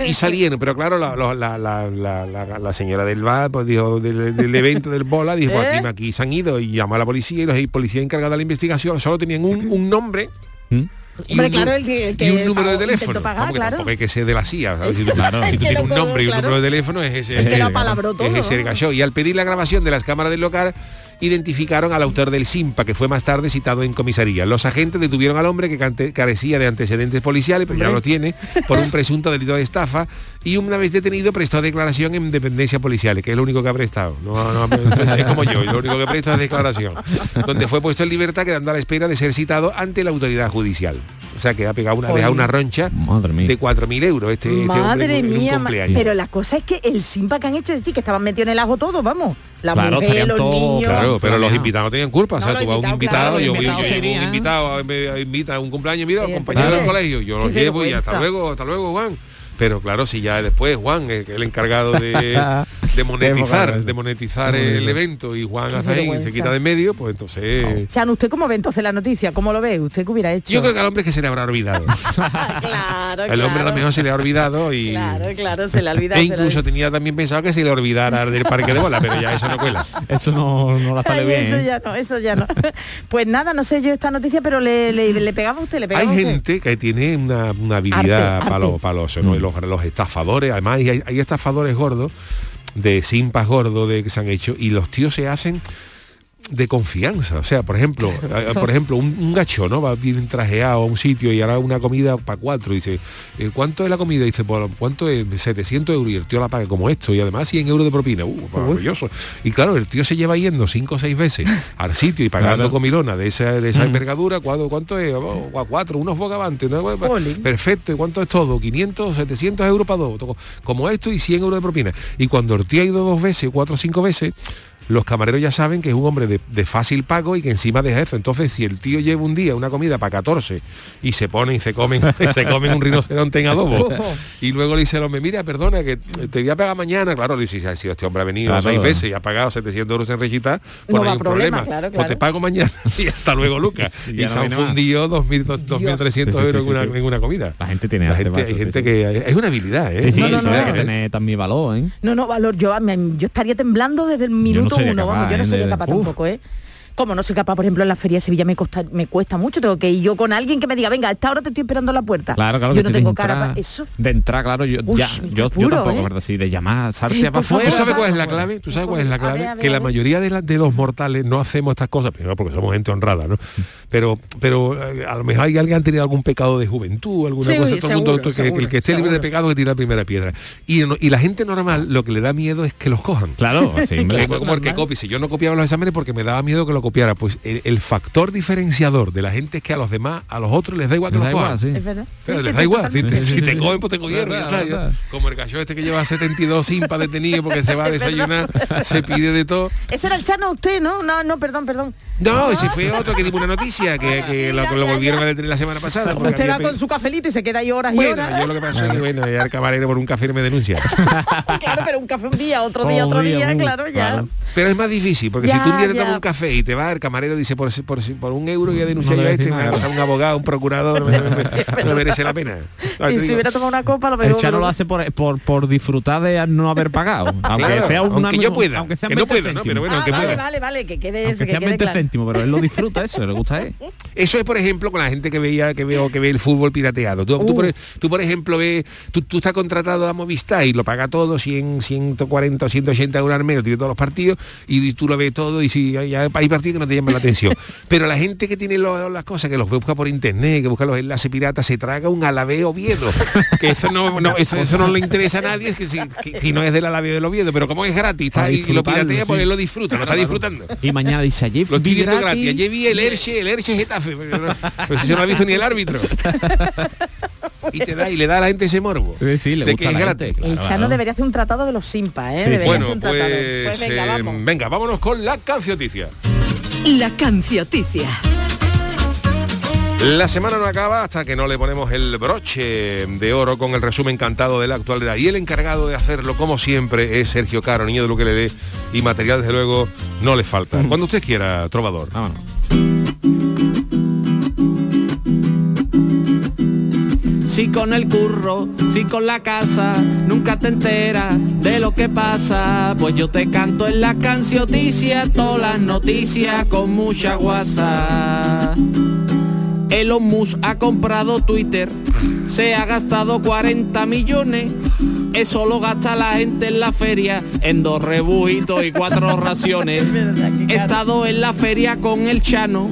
y salieron pero claro la, la- la- la- la- la- la señora del bar pues dijo del, del evento del bola dijo ¿Eh? aquí, aquí se han ido y llamó a la policía y los policías encargados de la investigación solo tenían un, un nombre ¿Mm? y Hombre, un, claro, el que- el y que un número de teléfono pagar, Vamos, que claro. tampoco hay que ser de la CIA ¿sabes? si tú, Claro. si tú tienes un nombre y un número de teléfono es ese lo es- es todo, ese el ¿no? gallo. y al pedir la grabación de las cámaras del local identificaron al autor del SIMPA, que fue más tarde citado en comisaría. Los agentes detuvieron al hombre que carecía de antecedentes policiales, pero ya lo tiene, por un presunto delito de estafa, y una vez detenido prestó declaración en dependencias policiales, que es lo único que ha prestado. No, no, es como yo, lo único que presto es declaración. Donde fue puesto en libertad quedando a la espera de ser citado ante la autoridad judicial. O sea que ha pegado una, dejado una roncha de 4.000 euros este, este hombre Madre en un mía, cumpleaños. pero la cosa es que el simpa que han hecho es decir que estaban metidos en el ajo todos, vamos. La Claro, mujer, los todos- niños. Claro, pero los invitados no tenían culpa. o sea, tú vas a un invitado, yo, llevo un invitado, me invita a un cumpleaños, mira, Sí, compañero del colegio, yo Qué llevo y hasta luego, hasta luego, Juan. Pero claro, si ya después Juan, el, el encargado de, de monetizar, de monetizar el evento y Juan vergüenza. se quita de medio, pues entonces... Chan, ¿usted cómo ve entonces la noticia? ¿Cómo lo ve? ¿Usted qué hubiera hecho? Yo creo que al hombre que se le habrá olvidado. claro, El hombre a lo mejor se le ha olvidado y... Claro, claro, se le ha olvidado. E incluso tenía también pensado que se le olvidara del parque de bola, pero ya eso no cuela. Eso no, no la sale Ay, bien. Eso ¿eh? ya no, eso ya no. Pues nada, no sé yo esta noticia, pero le, le, le pegaba a usted, le pegaba Hay usted. gente que tiene una, una habilidad para los, para los, ¿no? Mm. los, los estafadores, además hay, hay estafadores gordos, de simpas gordos de que se han hecho, y los tíos se hacen de confianza. O sea, por ejemplo, eh, por ejemplo, un, un gacho, ¿no? Va bien trajeado a un sitio y hará una comida para cuatro. Y dice, eh, ¿cuánto es la comida? Y dice, "Bueno, ¿cuánto es? 700 euros. Y el tío la paga como esto. Y además 100 euros de propina. Uh, maravilloso. Y claro, el tío se lleva yendo cinco o seis veces al sitio y pagando Claro. comilona de esa, de esa envergadura. ¿Cuánto, cuánto es? Oh, a cuatro, unos bogavantes. Perfecto. ¿Y cuánto es todo? 500, 700 euros para dos. Como esto y 100 euros de propina. Y cuando el tío ha ido dos veces, cuatro o cinco veces, los camareros ya saben que es un hombre de, de fácil pago y que encima deja eso. Entonces, si el tío lleva un día una comida para 14 y se pone y se comen, se comen un rinoceronte en adobo, y luego le dice al hombre, mira, perdona, que te voy a pagar mañana, claro, le dice, si este hombre ha venido Claro. seis veces y ha pagado 700 euros en rechita, pues No no, va hay un problema, problema. claro, Pues te pago mañana y hasta luego, Lucas. Sí, y se han fundido 2.000, 2.300 Sí, sí, sí, euros sí, en, una, sí. en una comida. La gente tiene La gente, hay gente sí, que es una habilidad, ¿eh? Sí, sí, No, no, que también valor, ¿eh? No, no, valor, yo, yo estaría temblando desde el minuto uno, vamos, yo no ¿eh? sería de- capaz Uf. tampoco, ¿eh? Como no soy capaz, por ejemplo, en la feria de Sevilla me, costa, me cuesta mucho, tengo que ir yo con alguien que me diga, venga, a esta hora te estoy esperando a la puerta. Claro, claro. yo no tengo cara para eso. De entrar, claro, yo, Uy, ya, yo, yo puro, tampoco, ¿eh? ¿verdad? Sí, de llamar, salte para favor, ¿Tú afuera. sabes cuál es la clave? ¿Tú sabes cuál es la A ver, clave? a ver, que la mayoría de, la- de los mortales no hacemos estas cosas, primero porque somos gente honrada, ¿no? Pero, pero eh, a lo mejor hay alguien que ha tenido algún pecado de juventud, alguna Sí, cosa, todo el mundo, seguro, que, que el que esté seguro, libre de seguro. pecado que tire la primera piedra. Y, no- y la gente normal lo que le da miedo es que los cojan. Claro, sí. Es como el que copia. Si yo no copiaba los exámenes porque me daba miedo que lo copiara, pues el, el factor diferenciador de la gente es que a los demás, a los otros les da igual que los cojan. sí. Pero les da igual, si te, si te sí, cogen, sí. pues te cogieron. Como el gallo este que lleva 72 simpas detenido porque se va a desayunar, se pide de todo. Ese era el Chano usted, ¿no? No, no, perdón, perdón. No, ese fue otro que dimos una noticia que, que lo, Ya, lo volvieron ya. a detener la semana pasada. Usted va con su cafelito y se queda ahí horas y Bueno, horas. yo lo que pasa es que bueno, ya el camarero por un café me denuncia. claro, pero un café un día, otro día, Otro día, claro, ya. Pero es más difícil, porque si tú un día te tomas un café y te va, el camarero dice por, por, por un euro y a denunciar No yo a este, me un abogado, un procurador, no, me- no me merece la pena. ¿Sabes? Si se hubiera tomado una copa, lo El. Chano lo hace por, por, por disfrutar de no haber pagado. Aunque Claro, sea una aunque yo pueda, aunque sean que no 20 pueda, ¿no? céntimos. Pero bueno, Ah, aunque vale, pueda. vale, vale, que quede, Aunque que sean quede 20 claro. céntimos, pero él lo disfruta eso, le gusta él. Eso es, por ejemplo, con la gente que veía, que veo, que ve el fútbol pirateado. Tú, tú, Uh. por, tú, por ejemplo, ves, tú, tú estás contratado a Movistar y lo paga todo, 100, 140 o 180 euros al mes, tiene todos los partidos, y, tú lo ves todo, y si hay, hay partidos Que no te llama la atención. Pero la gente que tiene lo- las cosas, que los busca por internet, que busca los enlaces piratas, se traga un Alaveo Oviedo. Que eso no, no- eso, eso no le interesa a nadie, es que si, que- si no es del Alaveo del Oviedo, pero como es gratis, está ahí y lo piratea, pues él lo disfruta, lo está disfrutando. Y mañana dice allí. Lo estoy vi viendo gratis. Ayer vi el Erche, el Erche Getafe. Pero, no- si yo no ha visto ni el árbitro. Y te da, y le da a la gente ese morbo. Sí, sí, le de gusta que es gratis. gente, claro, El Chano claro. debería hacer un tratado de los simpa, ¿eh? Sí, Bueno, hacer un tratado. pues, venga, eh, venga, vámonos con la cancioticia. La cancioticia. La semana no acaba hasta que no le ponemos el broche de oro con el resumen cantado de la actualidad. Y el encargado de hacerlo, como siempre, es Sergio Caro, niño de lo que le dé. Y material, desde luego, no le falta. Cuando usted quiera, trovador. Vámonos. Si con el curro, si con la casa, nunca te enteras de lo que pasa, pues yo te canto en la cancioticia todas las noticias con mucha guasa. Elon Musk ha comprado Twitter, se ha gastado 40 millones, eso lo gasta la gente en la feria, en dos rebujitos y cuatro raciones. He estado en la feria con el Chano,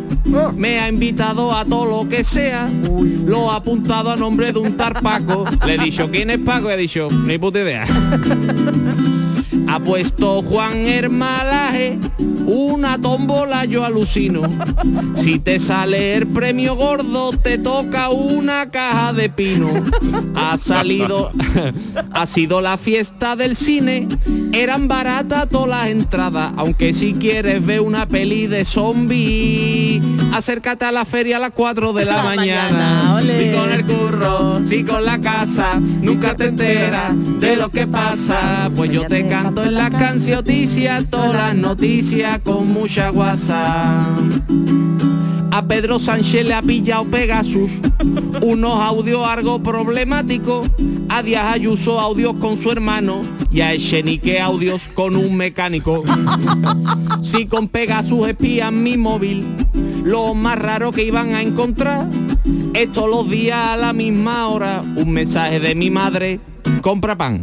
me ha invitado a todo lo que sea, lo ha apuntado a nombre de un tarpaco. Le he dicho, ¿quién es Paco? Ha dicho, ni puta idea. Ha puesto Juan Hermalaje una tómbola, yo alucino. Si te sale el premio gordo, te toca una caja de pino. Ha salido, ha sido la fiesta del cine. Eran baratas todas las entradas, aunque si quieres ver una peli de zombie, acércate a la feria a las 4 de la, La mañana. mañana. Si con el curro, si con la casa, nunca te enteras de lo que pasa. Pues yo te canto en la cancioticia todas las noticias con mucha guasa. A Pedro Sánchez le ha pillado Pegasus, unos audios algo problemáticos. A Díaz Ayuso audios con su hermano y a Echenique audios con un mecánico. Si con Pegasus espían mi móvil, lo más raro que iban a encontrar es los días a la misma hora un mensaje de mi madre, compra pan.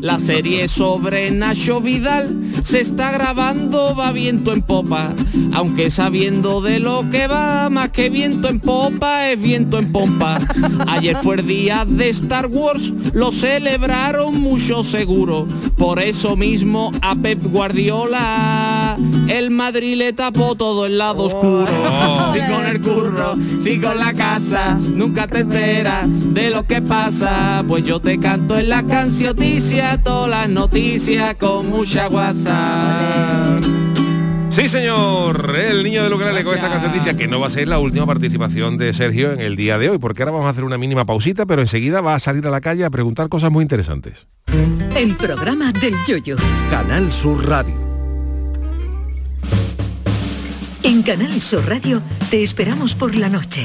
La serie sobre Nacho Vidal se está grabando, va viento en popa, aunque sabiendo de lo que va, más que viento en popa es viento en pompa. Ayer fue el día de Star Wars, lo celebraron mucho seguro, por eso mismo a Pep Guardiola el Madrid le tapó todo el lado oscuro. Si con el curro, si con la casa, nunca te enteras de lo que pasa, pues yo te canto en la cancioticia todas las noticias con mucha guasa. Sí, señor, el niño de Lucrale con esta cancioticia, que no va a ser la última participación de Sergio en el día de hoy, porque ahora vamos a hacer una mínima pausita, pero enseguida va a salir a la calle a preguntar cosas muy interesantes. El programa del yoyo. Canal Sur Radio. En Canal Sur Radio te esperamos por la noche.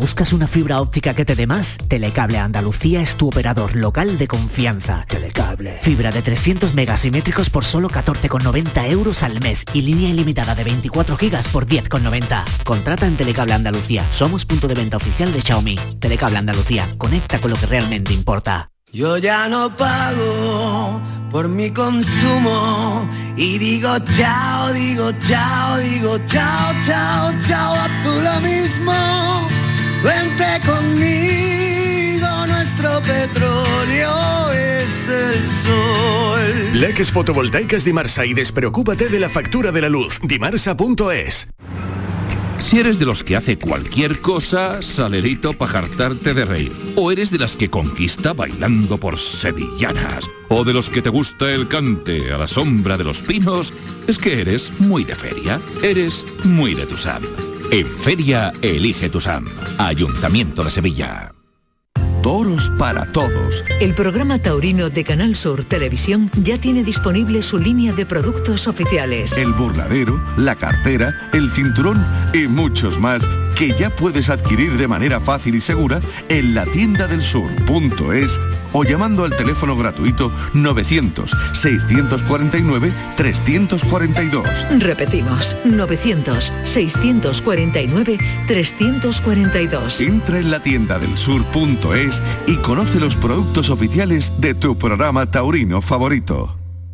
¿Buscas una fibra óptica que te dé más? Telecable Andalucía es tu operador local de confianza. Telecable. Fibra de 300 megasimétricos por solo 14,90 euros al mes y línea ilimitada de 24 gigas por 10,90. Contrata en Telecable Andalucía. Somos punto de venta oficial de Xiaomi. Telecable Andalucía. Conecta con lo que realmente importa. Yo ya no pago por mi consumo y digo chao, digo chao, digo chao, chao, chao, a tú lo mismo. Vente conmigo, nuestro petróleo es el sol. Leques fotovoltaicas Dimarsa y despreocúpate de la factura de la luz. Dimarsa.es. Si eres de los que hace cualquier cosa, salerito para jartarte de reír. O eres de las que conquista bailando por sevillanas. O de los que te gusta el cante a la sombra de los pinos, es que eres muy de feria. Eres muy de Tusam. En feria, elige Tusam. Ayuntamiento de Sevilla. Toros para todos. El programa taurino de Canal Sur Televisión ya tiene disponible su línea de productos oficiales. El burladero, la cartera, el cinturón y muchos más que ya puedes adquirir de manera fácil y segura en la tienda del sur.es o llamando al teléfono gratuito 900-649-342. Repetimos, 900-649-342. Entra en la tienda del sur.es y conoce los productos oficiales de tu programa taurino favorito.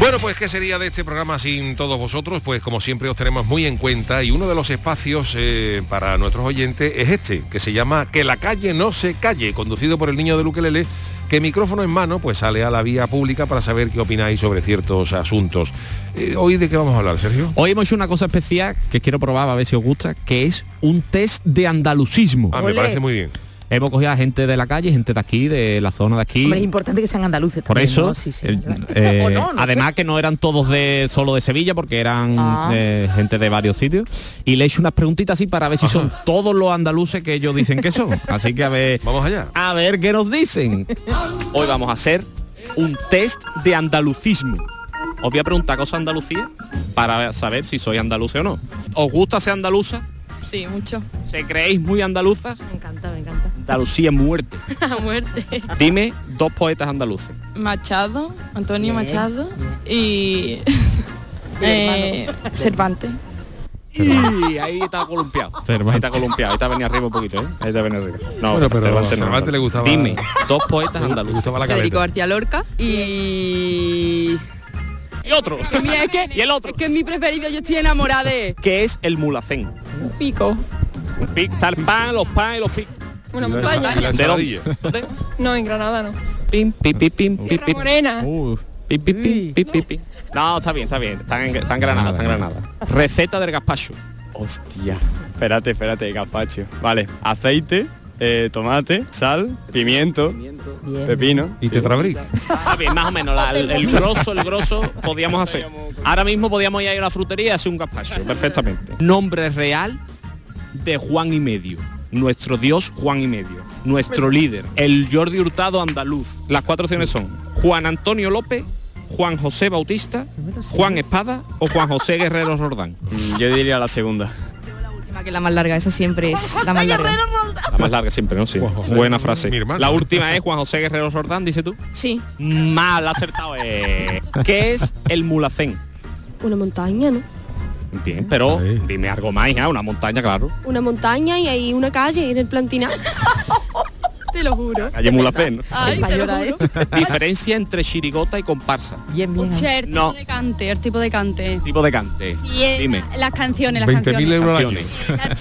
Bueno, pues ¿qué sería de este programa sin todos vosotros? Pues como siempre os tenemos muy en cuenta y uno de los espacios eh, para nuestros oyentes es este, que se llama Que la calle no se calle, conducido por el niño de Luquelele, que micrófono en mano pues sale a la vía pública para saber qué opináis sobre ciertos asuntos. Eh, ¿Hoy de qué vamos a hablar, Sergio? Hoy hemos hecho una cosa especial que quiero probar a ver si os gusta, que es un test de andalucismo. Ah, me parece muy bien. Hemos cogido a gente de la calle, gente de aquí, de la zona de aquí. Hombre, es importante que sean andaluces Por también, eso, ¿no? Sí, sí, eh, O no, no además sé. que no eran todos de solo de Sevilla, porque eran Ah. eh, gente de varios sitios. Y le he hecho unas preguntitas así para ver si son todos los andaluces que ellos dicen que son. Así que a ver. Vamos allá. A ver qué nos dicen. Hoy vamos a hacer un test de andalucismo. Os voy a preguntar cosas Andalucía para saber si soy andaluce o no. ¿Os gusta ser andaluza? Sí, mucho. ¿Se creéis muy andaluzas? Me encanta, me encanta. Andalucía muerte. A muerte. Dime dos poetas andaluces. Machado, Antonio Bien, Machado y eh, Cervantes. Y ahí está columpiado. Cervantes. Ahí está columpiado. Ahí está venía arriba un poquito, ¿eh? Ahí está venía arriba. No, Bueno, pero Cervantes no. Cervantes le gustaba- Dime, dos poetas andaluces. gustaba la Federico. García Lorca y... Y otro. Que es que, Y el otro. Es que es mi preferido, yo estoy enamorada de... ¿Qué es el mulacén? Pico. Un pic, está el pan, los pan y los pic. Una la- montaña. la ¿De dónde? No, en Granada no. Pim, pim, pim, pim, pim, pim. Morena. Uh, Pi, pi, pi, pi, pi, pi. No, está bien, está bien. Está en, está en Granada, está en Granada. Receta del gazpacho. Hostia. Espérate, espérate, gazpacho. Vale, aceite, eh, tomate, sal, pimiento, pepino. Y tetrabric. Está bien, más o menos. la- el, el grosso, el grosso podíamos hacer. Ahora mismo podíamos ir a la frutería y hacer un gazpacho, perfectamente. Nombre real de Juan y Medio. Nuestro dios Juan y Medio. Nuestro líder, el Jordi Hurtado andaluz. Las cuatro opciones son Juan Antonio López, Juan José Bautista, Juan Espada o Juan José Guerrero Rordán. Yo diría la segunda. última, que la más larga, esa siempre es la más larga. La más larga siempre, ¿no? Sí. Buena frase. La última es Juan José Guerrero Rordán, dice tú. Sí. Mal acertado. eh. ¿Qué es el mulacén? Una montaña, ¿no? Bien, pero dime algo más, hija, una montaña, claro. Una montaña y hay una calle en el plantinado. Te lo juro. Calle Mulacén. ¿no? Ay, te lo juro. Diferencia entre chirigota y comparsa. Bien, bien. Che, el tipo No. de cante, el tipo de cante. Tipo de cante. Sí, eh, Dime. las canciones, las 20.000 canciones.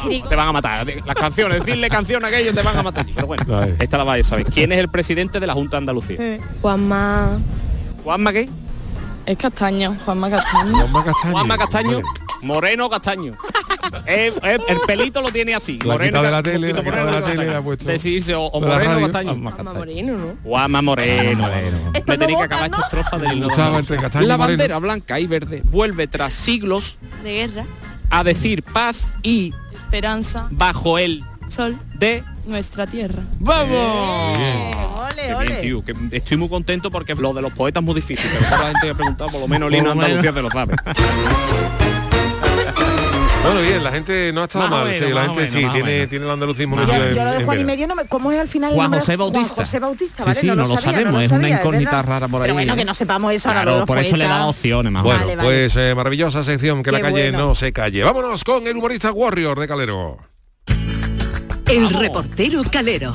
euros Te van a matar. Las canciones, decirle canción a aquellos te van a matar. Pero bueno, esta la vais a saber. ¿Quién es el presidente de la Junta de Andalucía? Juanma. ¿Juanma qué? Es Castaño, Juanma Castaño. Juanma Castaño. Juanma Castaño. Moreno Castaño. Eh, eh, el pelito lo tiene así. La Moreno de la tele, la quita de moreno la tele, ha puesto Decidirse o, o Moreno o. Castaño. Juanma Moreno, ¿no? Juanma Moreno. Esto no tenéis que acabar esta estrofa del La Moreno. bandera blanca y verde vuelve tras siglos De guerra. a decir paz y Esperanza. bajo el Sol. de Nuestra tierra. ¡Vamos! Ole, Qué ole. bien, tío, que estoy muy contento porque lo de los poetas es muy difícil, pero la gente ha preguntado, por lo menos el menos. Andalucía te lo sabe. Bueno, bien, la gente no ha estado mal. menos, sí, la gente menos, sí, tiene, tiene el andalucismo Yo, metido en, yo lo de Juan y medio, no me- ¿cómo es al final Juan? José Bautista. Juan José Bautista, Sí, ¿vale? sí, no lo sabía, sabemos, lo es una incógnita rara por Pero ahí, bueno, ¿eh? que no sepamos eso Claro, por eso le he dado opciones más. Bueno, Vale, vale. pues eh, maravillosa sección, que la calle bueno. no se calle. Vámonos con el humorista Warrior de Calero. El reportero Calero.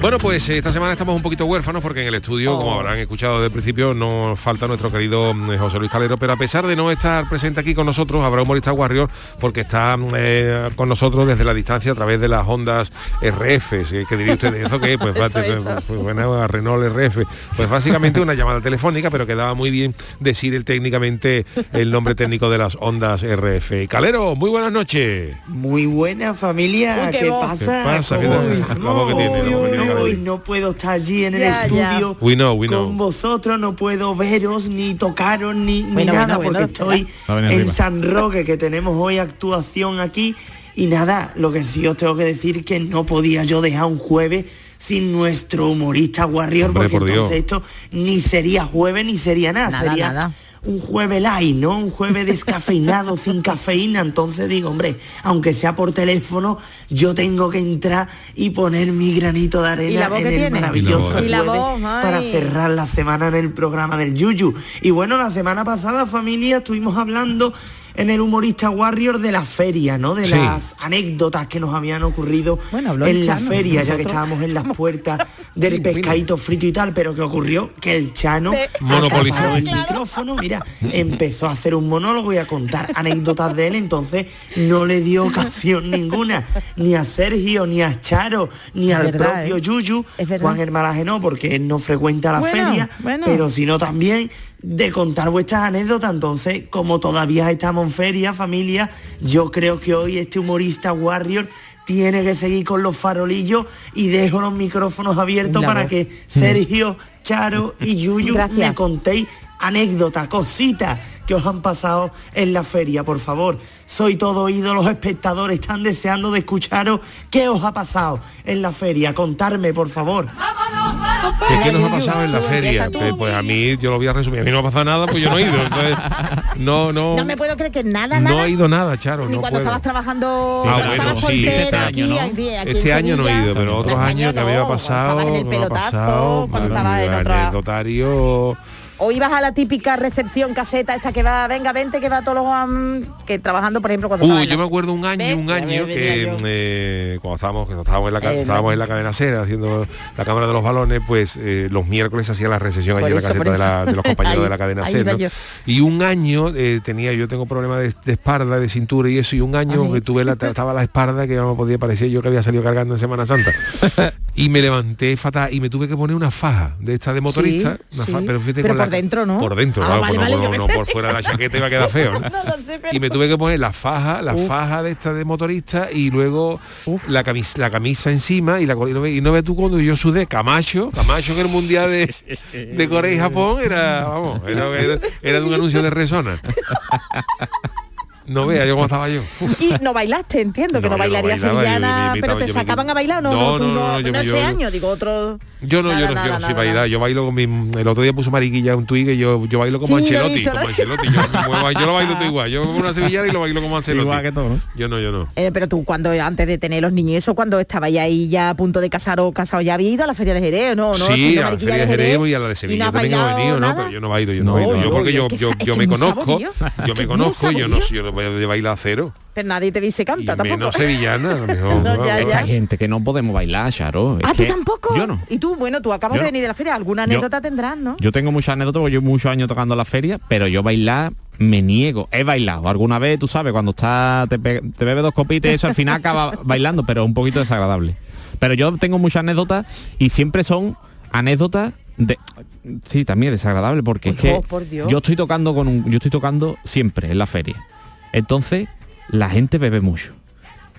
Bueno, pues eh, esta semana estamos un poquito huérfanos porque en el estudio, como habrán escuchado desde el principio, nos falta nuestro querido mm, José Luis Calero, pero a pesar de no estar presente aquí con nosotros, habrá humorista Warrior porque está mm, eh, con nosotros desde la distancia a través de las ondas RF, ¿sí? que diría usted, ¿eso qué? Pues, Eso, pues, eso. pues, bueno, a Renault RF. Pues básicamente una llamada telefónica, pero quedaba muy bien decir el, técnicamente el nombre técnico de las ondas RF. Calero, muy buenas noches. Muy buena familia, Uy, qué ¿qué, voz. pasa? ¿Qué pasa? ¿Qué. Hoy no puedo estar allí en el estudio We know, we know. con vosotros, no puedo veros, ni tocaros, ni, ni Bueno, nada, bueno, porque bueno, estoy en arriba. San Roque, que tenemos hoy actuación aquí. Y nada, lo que sí os tengo que decir que no podía yo dejar un jueves sin nuestro humorista Warrior, Hombre, porque por Dios. entonces esto ni sería jueves ni sería nada, Nada, sería nada. Un jueves light, ¿no? Un jueves descafeinado, sin cafeína. Entonces digo, hombre, aunque sea por teléfono, yo tengo que entrar y poner mi granito de ¿Y la arena en el tiene? maravilloso Y la jueves voz, ay. para cerrar la semana en el programa del Yuyu. Y bueno, la semana pasada, familia, estuvimos hablando en el humorista Warrior de la feria, ¿no? De Sí. las anécdotas que nos habían ocurrido en la Chano, feria, ya que estábamos en las puertas del pescadito frito y tal, pero que ocurrió que el Chano Monopolizó. el micrófono, mira, empezó a hacer un monólogo y a contar anécdotas de él, entonces no le dio ocasión ninguna, ni a Sergio, ni a Charo, ni Es al verdad, propio ¿eh? Yuyu. Juan Hermalaje no, porque él no frecuenta la Bueno, feria, bueno. pero sino también de contar vuestras anécdotas. Entonces, como todavía estamos en feria, familia, yo creo que hoy este humorista Warrior tiene que seguir con los farolillos y dejo los micrófonos abiertos para que Sergio, Charo y Yuyu Gracias. me contéis anécdotas, cositas que os han pasado en la feria, por favor. Soy todo oído, los espectadores están deseando de escucharos qué os ha pasado en la feria. Contarme, por favor. ¿Qué, qué nos ha pasado en la feria? Pues, pues a mí, yo lo voy a resumir, a mí no me ha pasado nada, pues yo no he ido. Entonces, no, no, No me puedo creer que nada, no nada. he ido nada, Charo, Ni no cuando puedo. estabas trabajando, Ah, cuando bueno, estabas sí, soltero este aquí, año, ¿no? aquí, aquí Este en año no he ido, pero otros Este años que me no, había cuando pasado, estabas en el pelotazo, pasado, cuando madre estabas en anecdotario. O ibas a la típica recepción caseta esta que va, venga, vente, que va todos los que trabajando, por ejemplo, cuando en yo me acuerdo un año, ¿Ves? un Ya año que eh, cuando estábamos, cuando estábamos en la Eh, estábamos no. en la cadena cera haciendo la cámara de los balones, pues eh, los miércoles hacía la recesión allí en la caseta de, la- de los compañeros Ahí- de la cadena ¿no? yo. Y un año tenía, yo tengo problemas de, de espalda, de cintura y eso, y un año que tuve la, estaba la espalda que no me podía parecer yo que había salido cargando en Semana Santa. y me levanté fatal y me tuve que poner una faja de esta de motorista, una sí. faja, pero fíjate Pero con por dentro, ¿no? Por dentro, Ah, vale, no, vale, no, yo no, pensé- por fuera de la chaqueta iba a quedar feo, ¿no? No lo sé, pero- Y me tuve que poner la faja, la Uf. faja de esta de motorista y luego la camisa, la camisa encima y la y no, ve- y no ves tú cuando yo sudé Camacho, Camacho que el mundial de, de Corea y Japón era, vamos, era, era- era de un anuncio de Resona. No vea yo cómo estaba yo. Uf. Y no bailaste, entiendo, que No, yo no yo- sevillana, yo pero te sacaban a bailar, no, No, no, no, no, no, yo- no yo- ese año, digo otro. Yo no, yo Nada, no, yo no nada, soy nada, bailar, yo bailo con mi el otro día puso mariquilla un tuit que yo, yo bailo como Sí, Ancelotti, como Ancelotti, yo, me muevo- yo lo bailo todo igual, yo como una sevillana y lo bailo como Ancelotti. Igual que todo, ¿no? Yo no, yo no. Eh, pero tú cuando antes de tener los niños, eso cuando estabais ahí ya a punto de casar o casado, ya había ido a la feria de Jerez, ¿o ¿no? ¿no? sí, a la feria de Jerez y a la de ¿Y Sevilla no has también he venido, ¿no? Pero yo no bailo, yo no, No, bailo. Yo yo- porque yo- yo, yo, yo me conozco, yo me conozco, yo no, saborío. yo no voy de bailar cero. Pero nadie te dice Y canta tampoco. menos sevillana, a lo mejor. No, ya, ya. hay gente que no podemos bailar, Charo. Es Ah, tú que tampoco. Yo no. Y tú, bueno, tú acabas Yo de no. venir de la feria, alguna Yo- anécdota tendrás, ¿no? Yo tengo muchas anécdotas, porque yo muchos años tocando la feria, pero yo bailar me niego. He bailado alguna vez, tú sabes, cuando estás, te, bebes dos copitas y eso al final acaba bailando, pero un poquito desagradable. Pero yo tengo muchas anécdotas y siempre son anécdotas de sí, también desagradable porque es Por que por Dios. yo estoy tocando con un, yo estoy tocando siempre en la feria. Entonces, la gente bebe mucho.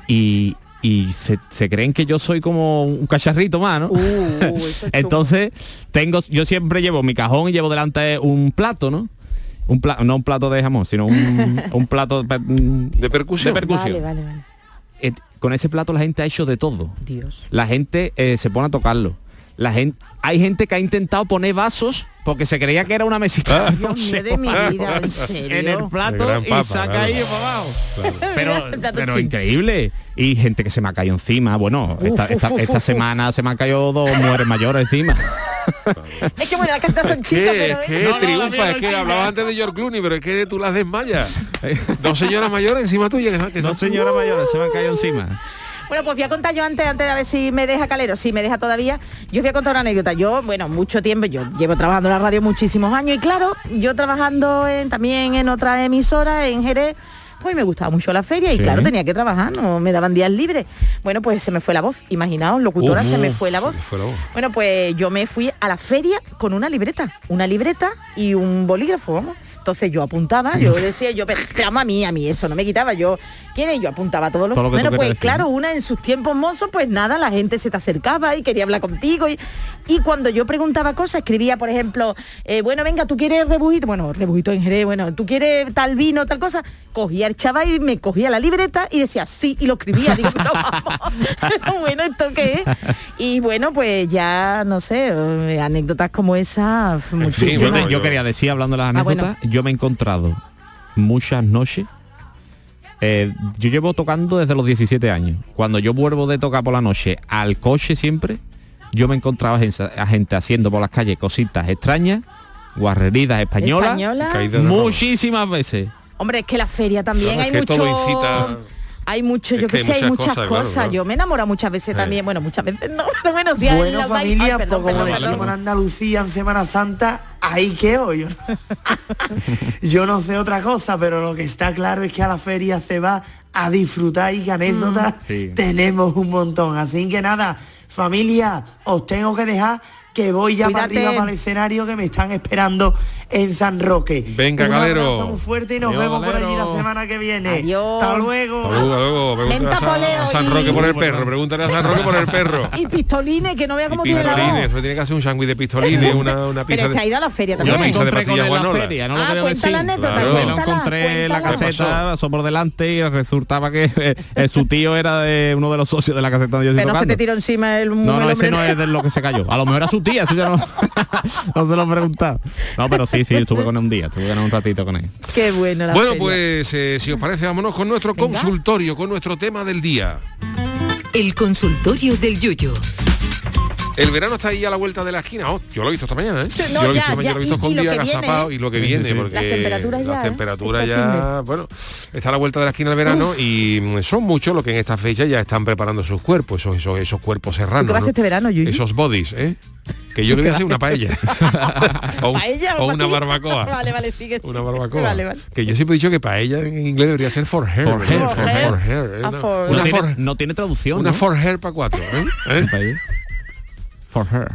Y y se, se creen que yo soy como un cacharrito más, ¿no? Uh, chungo. Entonces, tengo, yo siempre llevo mi cajón y llevo delante un plato, ¿no? Un plato, no un plato de jamón, sino un, un plato de, de percusión. De percusión. Vale, vale, vale. Eh, con ese plato la gente ha hecho de todo. Dios. La gente eh, se pone a tocarlo. La gente, hay gente que ha intentado poner vasos porque se creía que era una mesita. Dios mío de mi vida, en serio. en el plato gran y papa, saca claro. ahí para abajo. Pero, El pero increíble. Y gente que se me ha caído encima. Bueno, esta, Uf, esta- uf, uf, esta uf. semana se me han caído dos mujeres mayores encima. Es que bueno, las casitas son chicas, pero... Es que No, no, la triunfa, es no que hablaba antes de George Clooney, pero es que tú las desmayas. Dos señoras mayores encima tuya que, que Dos señoras mayores se me han caído encima. Bueno, pues voy a contar yo antes, antes de a ver si me deja Calero, si me deja todavía. Yo voy a contar una anécdota. Yo, bueno, mucho tiempo, yo llevo trabajando en la radio muchísimos años y claro, yo trabajando en- también en otra emisora, en Jerez, pues me gustaba mucho la feria y Sí. claro, tenía que trabajar, no me daban días libres. Bueno, pues se me fue la voz, imaginaos, locutora, se me fue la voz. fue la voz. Bueno, pues yo me fui a la feria con una libreta, una libreta y un bolígrafo, vamos. Entonces yo apuntaba, yo decía, yo, pero pero a mí, a mí eso no me quitaba, yo, ¿quién es? Yo apuntaba todos los... Todo lo bueno, pues decir, claro, una en sus tiempos mozos, pues nada, la gente se te acercaba y quería hablar contigo. Y, y cuando yo preguntaba cosas, escribía, por ejemplo, eh, bueno, venga, ¿tú quieres rebujito? Bueno, rebujito en Jerez, bueno, ¿tú quieres tal vino, tal cosa? Cogía el chaval y me cogía la libreta y decía, sí, y lo escribía. Digo, pero vamos, bueno, ¿esto qué es? Y bueno, pues ya, no sé, eh, anécdodotas como esa, muchísimas. te- yo quería decir, hablando de las Ah, anécdotas, yo me he encontrado muchas noches. Eh, yo llevo tocando desde los 17 años. Cuando yo vuelvo de tocar por la noche al coche siempre, yo me encontraba gente, a gente haciendo por las calles cositas extrañas, guarreridas españolas, Española. Muchísimas veces. Hombre, es que la feria también es hay que mucho... todo incita- Hay mucho, Es yo que que sé, hay muchas cosas, cosas. claro, claro. Yo me enamoro muchas veces Sí. también. Bueno, muchas veces no, pero bueno, sí. hay Bueno, ay, familia, perdón, pues como perdón, decimos en. Andalucía en Semana Santa, ahí quedo yo. yo no sé otra cosa, pero lo que está claro es que a la feria se va a disfrutar y que anécdotas Mm. Sí. tenemos un montón. Así que nada, familia, os tengo que dejar que voy ya para Cuídate. arriba para el escenario que me están esperando en San Roque. Venga, Un Galero. abrazo muy fuerte y nos Adiós, vemos por allí la semana que viene. Adiós. Hasta luego. Hasta luego. Pregúntale a San, a San y- Roque por el perro, pregúntale a San Roque por el perro. Y pistolines, que no vea cómo tiene Pistolines, eso tiene que hacer un sándwich de pistolines, una, una Pero pizza es que ha de... ido a la feria Una también. pizza de encontré con pastillas guanola. feria, no lo Ah, cuenta la anécdota, Claro. Me lo cuéntala, encontré en la caseta, pasó por delante y resultaba que eh, eh, su tío era de uno de los socios de la caseta Pero no se te tiró encima el No, no, ese no es de lo que se cayó. A lo mejor era su tía, eso ya no, no se lo he preguntado. No, pero sí, sí, estuve con él un día, estuve con él un ratito con él. Qué bueno la Bueno, feria. pues eh, si os parece, vámonos con nuestro consultorio, con nuestro tema del día. El consultorio del Yuyo. El verano está ahí a la vuelta de la esquina. Oh, yo lo he visto esta mañana, ¿eh? No, yo lo he ya, visto, esta mañana, ya, lo he visto y- y con lo día que viene, agazapado ¿eh? y lo que Sí, viene, porque Las temperaturas ya, las ¿eh? temperaturas Este ya, bueno, está a la vuelta de la esquina del verano y mm, son muchos los que en esta fecha ya están preparando sus cuerpos, esos, esos, esos cuerpos serranos. ¿Tú qué vas ¿no? este verano, Yuyu? Esos bodies, ¿eh? Que yo le voy a hacer una paella. o, un- ¿Paella o o una barbacoa. Vale, vale, sigue. Una barbacoa. Vale, vale. Que yo siempre he dicho que paella en inglés debería ser for hair. For hair, For, hair. for hair, ¿eh? Ah, Una- for- Una no, tiene, for, no tiene traducción. una ¿no? for hair para cuatro. ¿eh? ¿Eh? For her.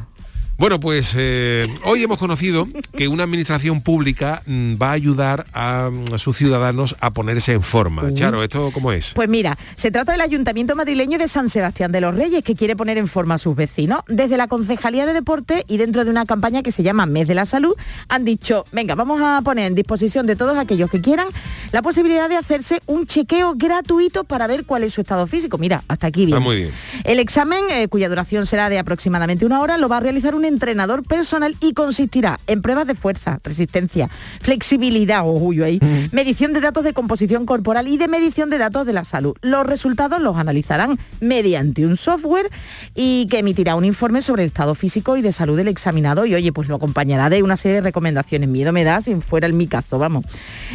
Bueno, pues eh, hoy hemos conocido que una administración pública mm, va a ayudar a, mm, a sus ciudadanos a ponerse en forma. Charo, ¿esto cómo es? Pues mira, se trata del Ayuntamiento madrileño de San Sebastián de los Reyes que quiere poner en forma a sus vecinos. Desde la Concejalía de Deporte y dentro de una campaña que se llama Mes de la Salud, han dicho, venga, vamos a poner en disposición de todos aquellos que quieran la posibilidad de hacerse un chequeo gratuito para ver cuál es su estado físico. Mira, hasta aquí bien. Ah, muy bien. El examen, eh, cuya duración será de aproximadamente una hora, lo va a realizar un entrenador personal y consistirá en pruebas de fuerza, resistencia, flexibilidad, orgullo ahí, medición de datos de composición corporal y de medición de datos de la salud. Los resultados los analizarán mediante un software y que emitirá un informe sobre el estado físico y de salud del examinado y oye, pues lo acompañará de una serie de recomendaciones. Miedo me da si fuera en mi caso, vamos.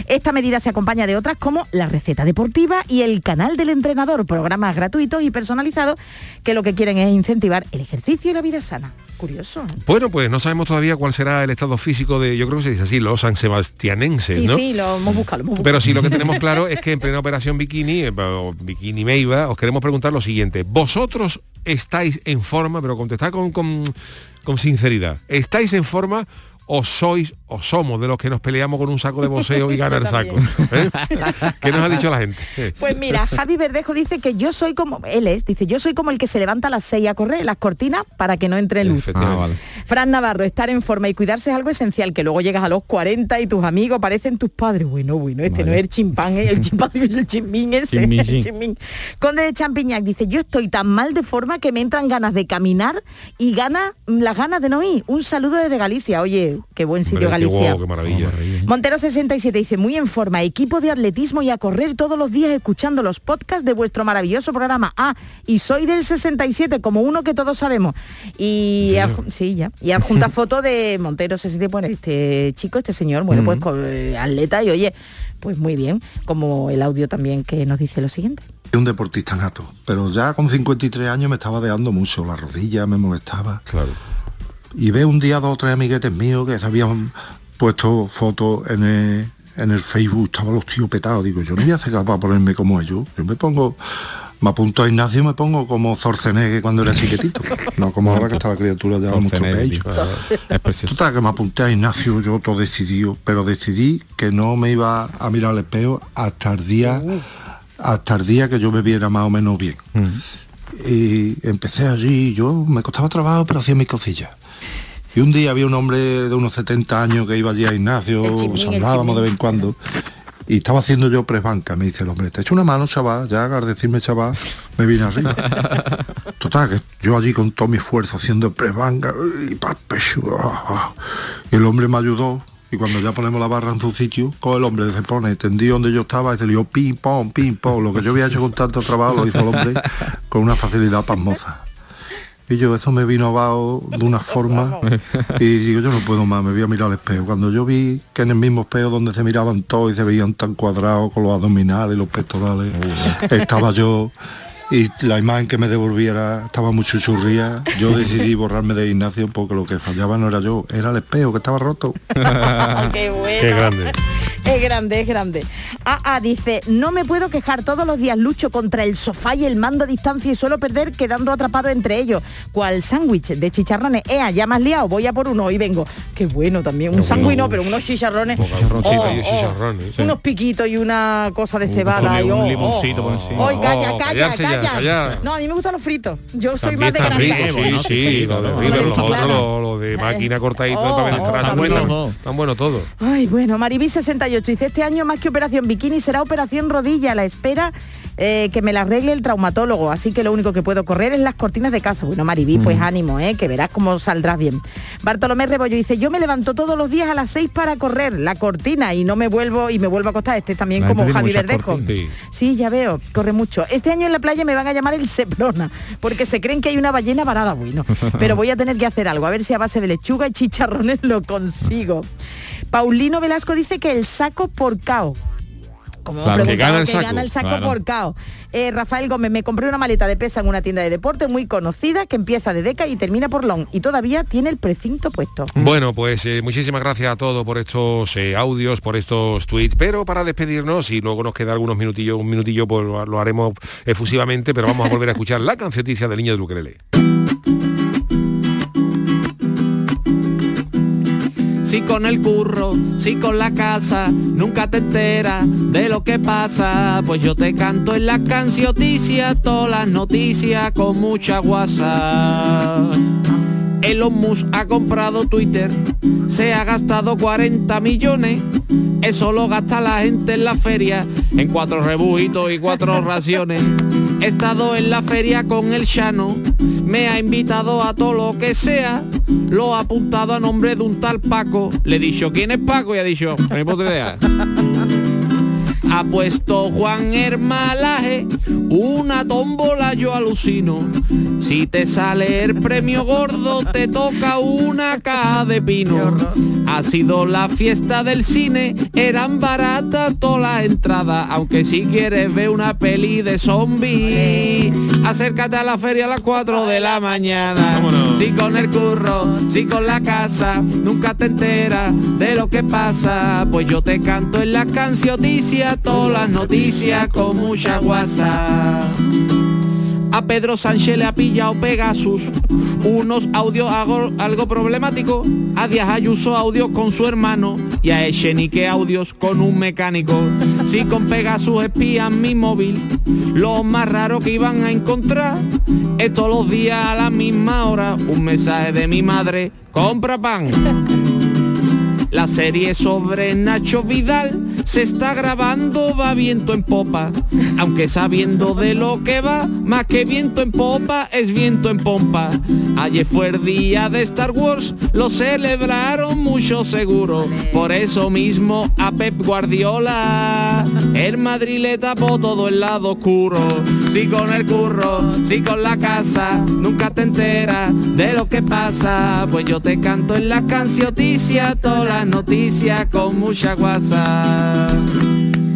Esta medida se acompaña de otras como la receta deportiva y el canal del entrenador, programas gratuitos y personalizados que lo que quieren es incentivar el ejercicio y la vida sana. Curioso. Bueno, pues no sabemos todavía cuál será el estado físico de, yo creo que se dice así, los san sebastianenses, Sí, ¿no? sí, lo hemos buscado, lo hemos buscado. Pero sí lo que tenemos claro es que en plena operación Bikini, eh, o Bikini Meiva, os queremos preguntar lo siguiente. ¿Vosotros estáis en forma, pero contestad con, con, con sinceridad, ¿estáis en forma o sois o somos de los que nos peleamos con un saco de boxeo y gana el saco? ¿Eh? ¿Qué nos ha dicho la gente? Pues mira, Javi Verdejo dice que yo soy como, él es, dice, yo soy como el que se levanta a las 6 a correr las cortinas para que no entre luz. Ah, vale. Fran Navarro, estar en forma y cuidarse es algo esencial, que luego llegas a los 40 y tus amigos parecen tus padres. Bueno, bueno, este no es el chimpán, ¿eh? el chimpán, yo, el chimbín ese. Chimbín, el. Conde de Champiñac dice, yo estoy tan mal de forma que me entran ganas de caminar y ganas las ganas de no ir. Un saludo desde Galicia. Oye, qué buen sitio Hombre, Galicia. Qué, qué maravilla. Montero 67 dice, muy en forma, equipo de atletismo y a correr todos los días escuchando los podcasts de vuestro maravilloso programa. Ah, y soy del 67, como uno que todos sabemos. Y adju- sí, ya. Y adjunta foto de Montero 67, bueno, este chico, este señor, bueno, pues con, eh, atleta y oye, pues muy bien, como el audio también que nos dice lo siguiente. un deportista nato, pero ya con 53 años me estaba dejando mucho, la rodilla me molestaba. Claro. Y veo un día dos o tres amiguetes míos que se habían puesto fotos en el, en el Facebook, estaban los tíos petados. Digo, yo no voy a hacer capaz de ponerme como ellos. Yo me pongo, me apunto a Ignacio, me pongo como Zorcenegue cuando era chiquitito. No como ahora que está la criatura ya mucho pecho. Total, que me apunté a Ignacio, yo todo decidido, pero decidí que no me iba a mirar al espejo hasta el día, hasta el día que yo me viera más o menos bien. Y empecé allí, yo me costaba trabajo, pero hacía mis cosillas. Y un día había un hombre de unos 70 años que iba allí a Ignacio, nos hablábamos de vez en cuando. Y estaba haciendo yo presbanca, me dice el hombre, te echo una mano, chaval, ya al decirme chaval, me vine arriba. Total, que yo allí con todo mi esfuerzo haciendo presbanca y para pecho. ah, ah. Y el hombre me ayudó. Y cuando ya ponemos la barra en su sitio, con el hombre se pone tendido donde yo estaba y se lió pim, pom, pim, pom. Lo que yo había hecho con tanto trabajo lo hizo el hombre con una facilidad pasmosa. Y yo eso me vino abajo de una forma y digo, yo no puedo más, me voy a mirar al espejo. Cuando yo vi que en el mismo espejo donde se miraban todos y se veían tan cuadrados con los abdominales y los pectorales, estaba yo y la imagen que me devolviera estaba muy chuchurría. Yo decidí borrarme de Ignacio porque lo que fallaba no era yo, era el espejo que estaba roto. Qué bueno. Qué grande. Es grande, es grande. Ah, ah, dice, no me puedo quejar, todos los días lucho contra el sofá y el mando a distancia y suelo perder quedando atrapado entre ellos. ¿Cuál sándwich de chicharrones? Ea, ya has liado, voy a por uno, hoy vengo. Qué bueno también, un sándwich no, pero unos chicharrones. Oh, y oh. Unos piquitos y una cosa de cebada. y, un oh, limoncito oh, por encima. Ay, calla, Oh, calla, calla. No, a mí me gustan los fritos. Yo soy más de grasa. sí, sí, los de máquina cortadito para oh, penetrar. tan también, bueno. tan bueno todo. Ay, bueno, Maribí 68 dice, este año más que operación bikini será operación rodilla a la espera eh, que me la arregle el traumatólogo, así que lo único que puedo correr es las cortinas de casa. Bueno, Maribí, pues ánimo, eh, que verás cómo saldrás bien. Bartolomé Rebollo dice, yo me levanto todos los días a las 6 para correr la cortina y no me vuelvo y me vuelvo a acostar. Este también La como Javi Verdejo. Sí, ya veo, corre mucho. Este año en la playa me van a llamar el Seprona, porque se creen que hay una ballena varada, bueno. Pero voy a tener que hacer algo, a ver si a base de lechuga y chicharrones lo consigo. Paulino Velasco dice que el saco por cao. Como Claro, que gana el que saco. gana el saco Claro. por cao. Eh, Rafael Gómez, me compré una maleta de pesa en una tienda de deporte muy conocida que empieza de Deca y termina por Long y todavía tiene el precinto puesto. Bueno, pues eh, muchísimas gracias a todos por estos eh, audios, por estos tweets, pero para despedirnos, y luego nos queda algunos minutillos, un minutillo, pues lo, lo haremos efusivamente, pero vamos a volver a escuchar la cancioticia del niño del ukelele. Si con el curro, si con la casa, nunca te enteras de lo que pasa. Pues yo te canto en la cancioticia todas las noticias con mucha guasa. Elon Musk ha comprado Twitter, se ha gastado 40 millones. Eso lo gasta la gente en la feria, en cuatro rebujitos y cuatro raciones. He estado en la feria con el Shano, me ha invitado a todo lo que sea. Lo ha apuntado a nombre de un tal Paco. Le he dicho, ¿quién es Paco? Y ha dicho, no hay puta idea. Ha puesto Juan Hermalaje una tómbola, yo alucino. Si te sale el premio gordo, te toca una caja de pino. Ha sido la fiesta del cine, eran baratas todas las entradas. Aunque si quieres ver una peli de zombies, acércate a la feria a las 4 de la mañana. Si con el curro, si con la casa, nunca te enteras de lo que pasa. Pues yo te canto en la cancioticia todas las noticias con mucha guasa. A Pedro Sánchez le ha pillado Pegasus unos audios algo, problemáticos. A Díaz Ayuso audios con su hermano y a Echenique audios con un mecánico. Si con Pegasus espían mi móvil, lo más raro que iban a encontrar es todos los días a la misma hora un mensaje de mi madre, compra pan. La serie sobre Nacho Vidal se está grabando, va viento en popa. Aunque sabiendo de lo que va, más que viento en popa es viento en pompa. Ayer fue el día de Star Wars, lo celebraron mucho seguro. Por eso mismo a Pep Guardiola, el Madrid le tapó todo el lado oscuro. Si con el curro, si con la casa, nunca te enteras de lo que pasa. Pues yo te canto en la cancioticias, todas las noticias con mucha guasa.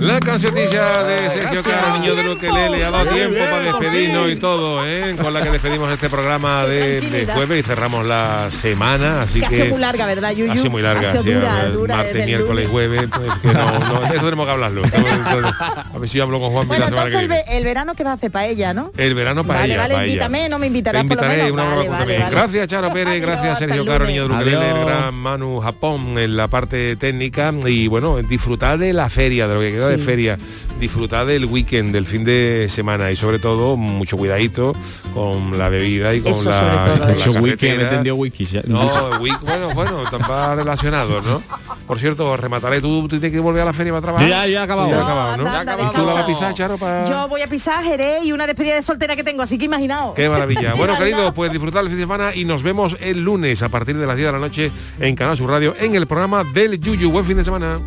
La cancioticia de Sergio. Caro, niño de Ukelele, ha dado tiempo para despedirnos y todo, ¿eh? con la que despedimos este programa de, de jueves y cerramos la semana, así Que ha sido muy larga, ¿verdad, Yuyu? Ha sido muy larga, Ha sido sí, dura, dura martes, desde el miércoles, jueves, pues, que no, no, eso tenemos que hablarlo. A ver si hablo con Juan Bueno, entonces el, ve- el verano que va a hacer para ella, ¿no? El verano para vale, ella, vale, invítame, no me Te invitarás por lo invitaré menos. una Vale, vale. Gracias Charo Pérez, gracias Sergio Caro, niño de Ukelele, el gran Manu Japón en la parte técnica y bueno, disfrutar de la feria, de lo que queda de feria, disfrutar del weekend, del fin de semana y sobre todo mucho cuidadito con la bebida y con Eso la, sobre todo, con carretera. entendió wiki. ya. No, bueno, bueno, relacionados, ¿no? Por cierto, remataré, tú, tú tienes que volver a la feria para trabajar. Ya, ya acabado. Ya acabado, ¿no? anda, anda, ¿Y tú la descansa. vas a pisar, Charo, para...? Yo voy a pisar Jerez y una despedida de soltera que tengo, así que imaginaos. Qué maravilla. Bueno, queridos, pues disfrutar el fin de semana y nos vemos el lunes a partir de las 10 de la noche en Canal Sur Radio en el programa del Yuyu. Buen fin de semana.